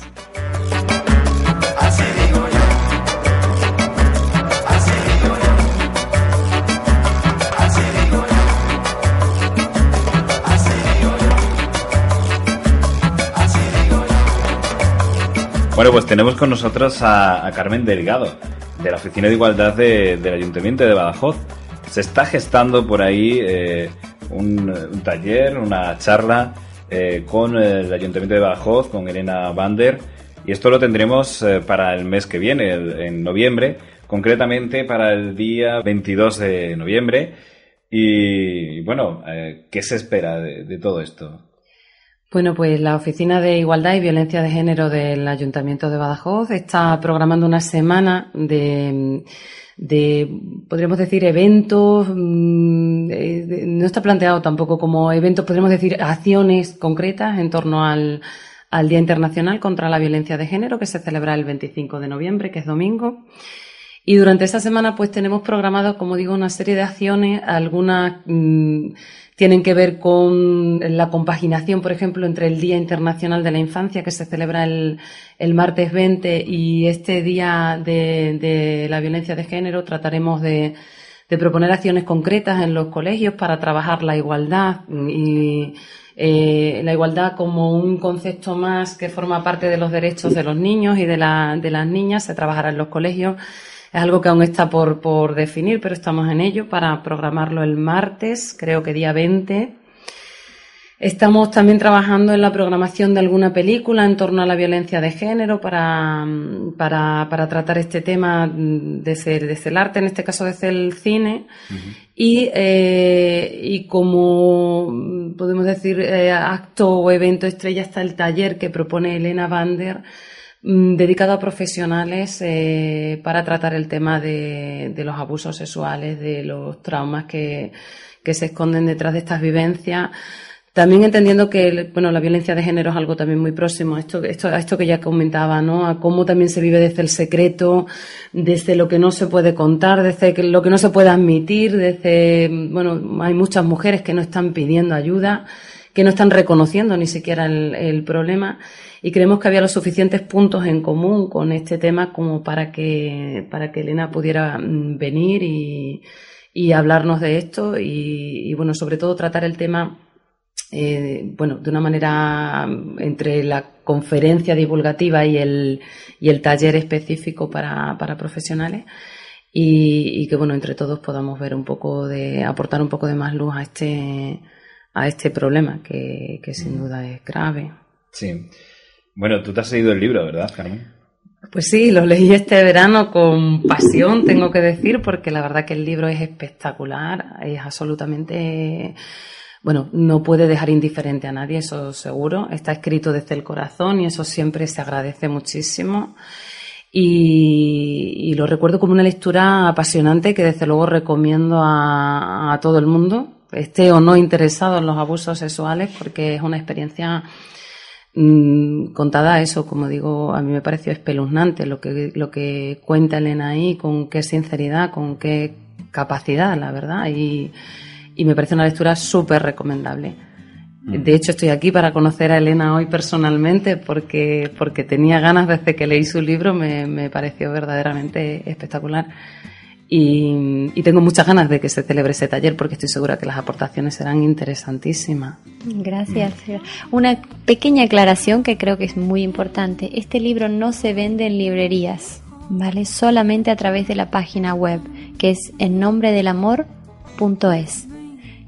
Bueno, pues tenemos con nosotros a, Carmen Delgado, de la Oficina de Igualdad de- del Ayuntamiento de Badajoz. Se está gestando por ahí eh, un, taller, una charla eh, con el Ayuntamiento de Badajoz, con Elena Bander, y esto lo tendremos eh, para el mes que viene, en noviembre, concretamente para el día 22 de noviembre. Y bueno, ¿qué se espera de todo esto? Bueno, pues la Oficina de Igualdad y Violencia de Género del Ayuntamiento de Badajoz está programando una semana de, de podríamos decir, eventos. mm, no está planteado tampoco como eventos, podríamos decir, acciones concretas en torno al, al Día Internacional contra la Violencia de Género, que se celebra el 25 de noviembre, que es domingo. Y durante esa semana, pues tenemos programado, como digo, una serie de acciones. Algunas mm, tienen que ver con la compaginación, por ejemplo, entre el Día Internacional de la Infancia, que se celebra el, el martes 20, y este Día de, la Violencia de Género. Trataremos de, de proponer acciones concretas en los colegios para trabajar la igualdad y eh, la igualdad como un concepto más que forma parte de los derechos de los niños y de, la- de las niñas. Se trabajará en los colegios. Es algo que aún está por, por definir, pero estamos en ello para programarlo el martes, creo que día 20. Estamos también trabajando en la programación de alguna película en torno a la violencia de género para, para, para tratar este tema desde, desde el arte, en este caso desde el cine. Y, eh, y como podemos decir eh, acto o evento estrella está el taller que propone Elena Bander dedicado a profesionales eh, para tratar el tema de, los abusos sexuales, de los traumas que, que se esconden detrás de estas vivencias. También entendiendo que bueno, la violencia de género es algo también muy próximo a esto, esto, a esto que ya comentaba, ¿no? A cómo también se vive desde el secreto, desde lo que no se puede contar, desde lo que no se puede admitir, desde, bueno, hay muchas mujeres que no están pidiendo ayuda, que no están reconociendo ni siquiera el, problema y creemos que había los suficientes puntos en común con este tema como para que, para que Elena pudiera mm, venir y, y hablarnos de esto y, y, bueno, sobre todo tratar el tema eh, bueno, de una manera mm, entre la conferencia divulgativa y el, y el taller específico para, para profesionales y, y que bueno, entre todos podamos ver un poco de, aportar un poco de más luz a este, a este problema que, que sin duda es grave. Sí. Bueno, tú te has leído el libro, ¿verdad, Carmen? Pues sí, lo leí este verano con pasión, tengo que decir, porque la verdad que el libro es espectacular, es absolutamente, bueno, no puede dejar indiferente a nadie, eso seguro. Está escrito desde el corazón y eso siempre se agradece muchísimo. Y, y lo recuerdo como una lectura apasionante que desde luego recomiendo a, a todo el mundo, esté o no interesado en los abusos sexuales, porque es una experiencia Mm, contada eso, como digo, a mí me pareció espeluznante lo que, lo que cuenta Elena ahí, con qué sinceridad, con qué capacidad, la verdad, y, y me parece una lectura súper recomendable. De hecho, estoy aquí para conocer a Elena hoy personalmente porque, porque tenía ganas desde que leí su libro, me, me pareció verdaderamente espectacular. Y, tengo muchas ganas de que se celebre ese taller porque estoy segura que las aportaciones serán interesantísimas. Gracias. Una pequeña aclaración que creo que es muy importante. Este libro no se vende en librerías, ¿vale? Solamente a través de la página web, que es en nombre del.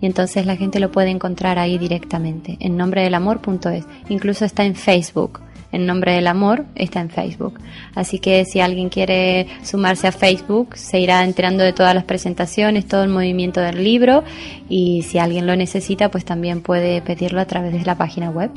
Y entonces la gente lo puede encontrar ahí directamente, en nombre del amor.es. Incluso está en Facebook. En nombre del amor está en Facebook. Así que si alguien quiere sumarse a Facebook, se irá enterando de todas las presentaciones, todo el movimiento del libro. Y si alguien lo necesita, pues también puede pedirlo a través de la página web.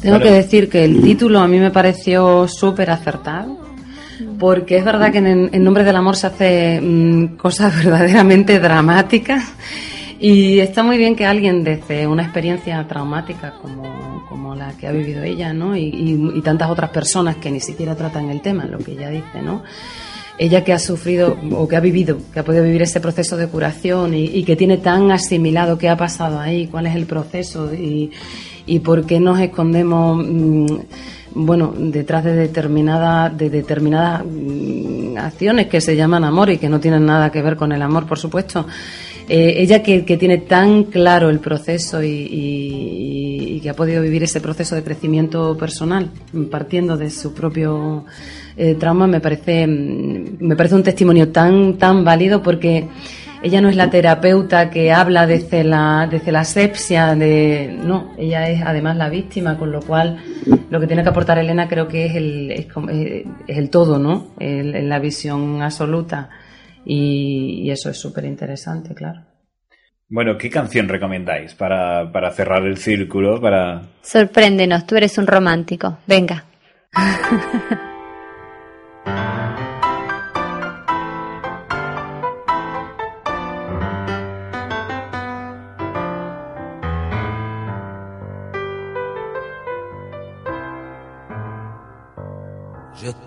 Tengo que decir que el título a mí me pareció súper acertado. Porque es verdad que en, en nombre del amor se hace mm, cosas verdaderamente dramáticas y está muy bien que alguien desde una experiencia traumática como, como la que ha vivido ella, ¿no? Y, tantas otras personas que ni siquiera tratan el tema, lo que ella dice, ¿no? Ella que ha sufrido o que ha vivido, que ha podido vivir ese proceso de curación y, que tiene tan asimilado qué ha pasado ahí, cuál es el proceso y, y por qué nos escondemos, mm, bueno, detrás de determinada, de determinadas mm, acciones que se llaman amor y que no tienen nada que ver con el amor, por supuesto. Eh, ella que, que tiene tan claro el proceso y que ha podido vivir ese proceso de crecimiento personal partiendo de su propio eh, trauma me parece mm, me parece un testimonio tan tan válido porque ella no es la terapeuta que habla desde la desde la asepsia de no ella es además la víctima con lo cual lo que tiene que aportar Elena creo que es el es, eh, es el todo no El- en la visión absoluta y, y eso es súper interesante claro Bueno, ¿qué canción recomendáis para, para cerrar el círculo? Para... Sorpréndenos, tú eres un romántico. Venga.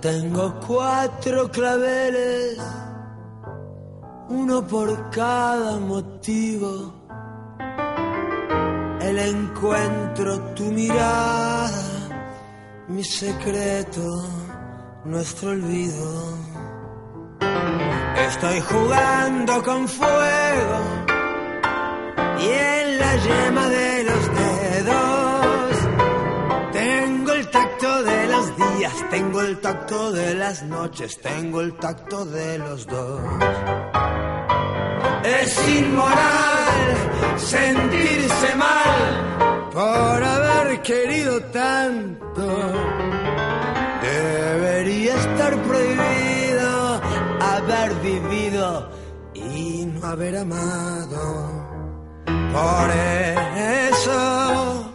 tengo cuatro claveles, uno por cada motivo. El encuentro, tu mirada, mi secreto, nuestro olvido. Estoy jugando con fuego y en la yema de los dedos tengo tengo el tacto de las noches, tengo el tacto de los dos. Es inmoral sentirse mal por haber querido tanto. Debería estar prohibido haber vivido y no haber amado. Por eso,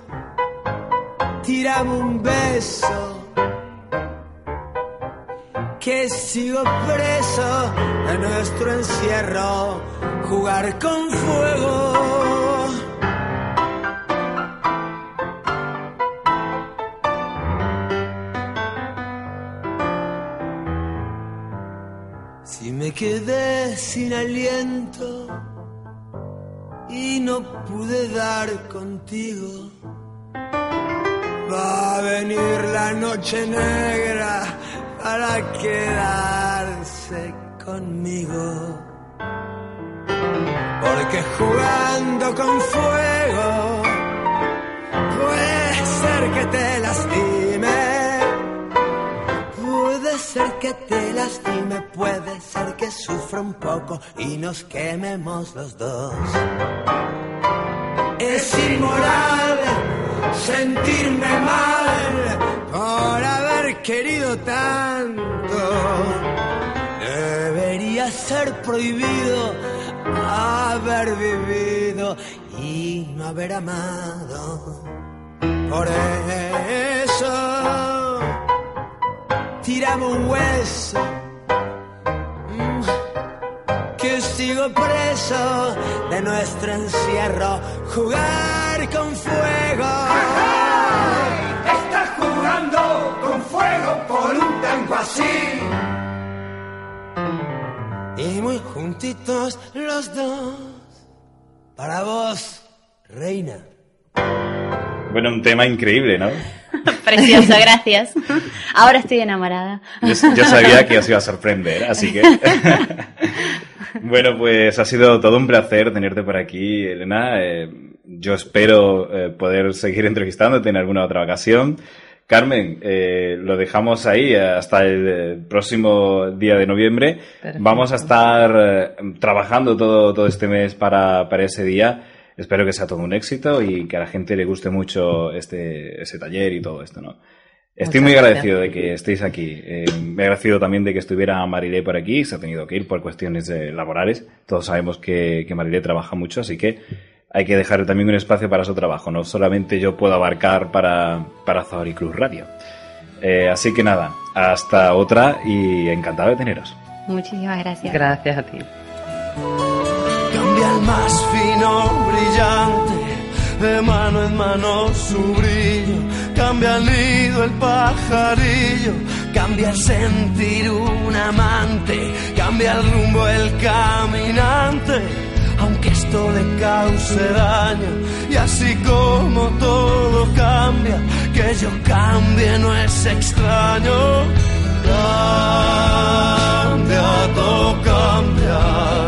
tirame un beso. Que sigo preso en nuestro encierro, jugar con fuego. Si me quedé sin aliento y no pude dar contigo, va a venir la noche negra para quedarse conmigo. Porque jugando con fuego puede ser que te lastime. Puede ser que te lastime, puede ser que sufra un poco y nos quememos los dos. Es inmoral sentirme mal por haber querido tanto. Debería ser prohibido haber vivido y no haber amado. Por eso, tirame un hueso mm, que contigo preso de nuestro encierro, jugar con fuego. Con fuego por un tango así. Y muy juntitos los dos, para vos, reina. Bueno, un tema increíble, ¿no? Precioso, gracias. Ahora estoy enamorada. Yo, yo sabía que os iba a sorprender, así que... bueno, pues ha sido todo un placer tenerte por aquí, Elena. Eh, yo espero eh, poder seguir entrevistándote en alguna otra ocasión. Carmen, eh, lo dejamos ahí hasta el eh, próximo día de noviembre. Perfecto. Vamos a estar eh, trabajando todo, todo este mes para, para ese día. Espero que sea todo un éxito y que a la gente le guste mucho este, ese taller y todo esto, ¿no? Estoy Muchas muy gracias. agradecido de que estéis aquí. Eh, me he agradecido también de que estuviera Marilé por aquí. Se ha tenido que ir por cuestiones eh, laborales. Todos sabemos que, que Marilé trabaja mucho, así que hay que dejar también un espacio para su trabajo. No solamente yo puedo abarcar para, para Zahori Cruz Radio. Eh, así que nada, hasta otra y encantado de teneros. Muchísimas gracias. Gracias a ti. Cambia el más fino, brillante, de mano en mano su brillo. Cambia el nido, el pajarillo, cambia el sentir un amante, cambia el rumbo, el caminante. Aunque esto le cause daño, y así como todo cambia, que yo cambie no es extraño. Cambia, todo cambia.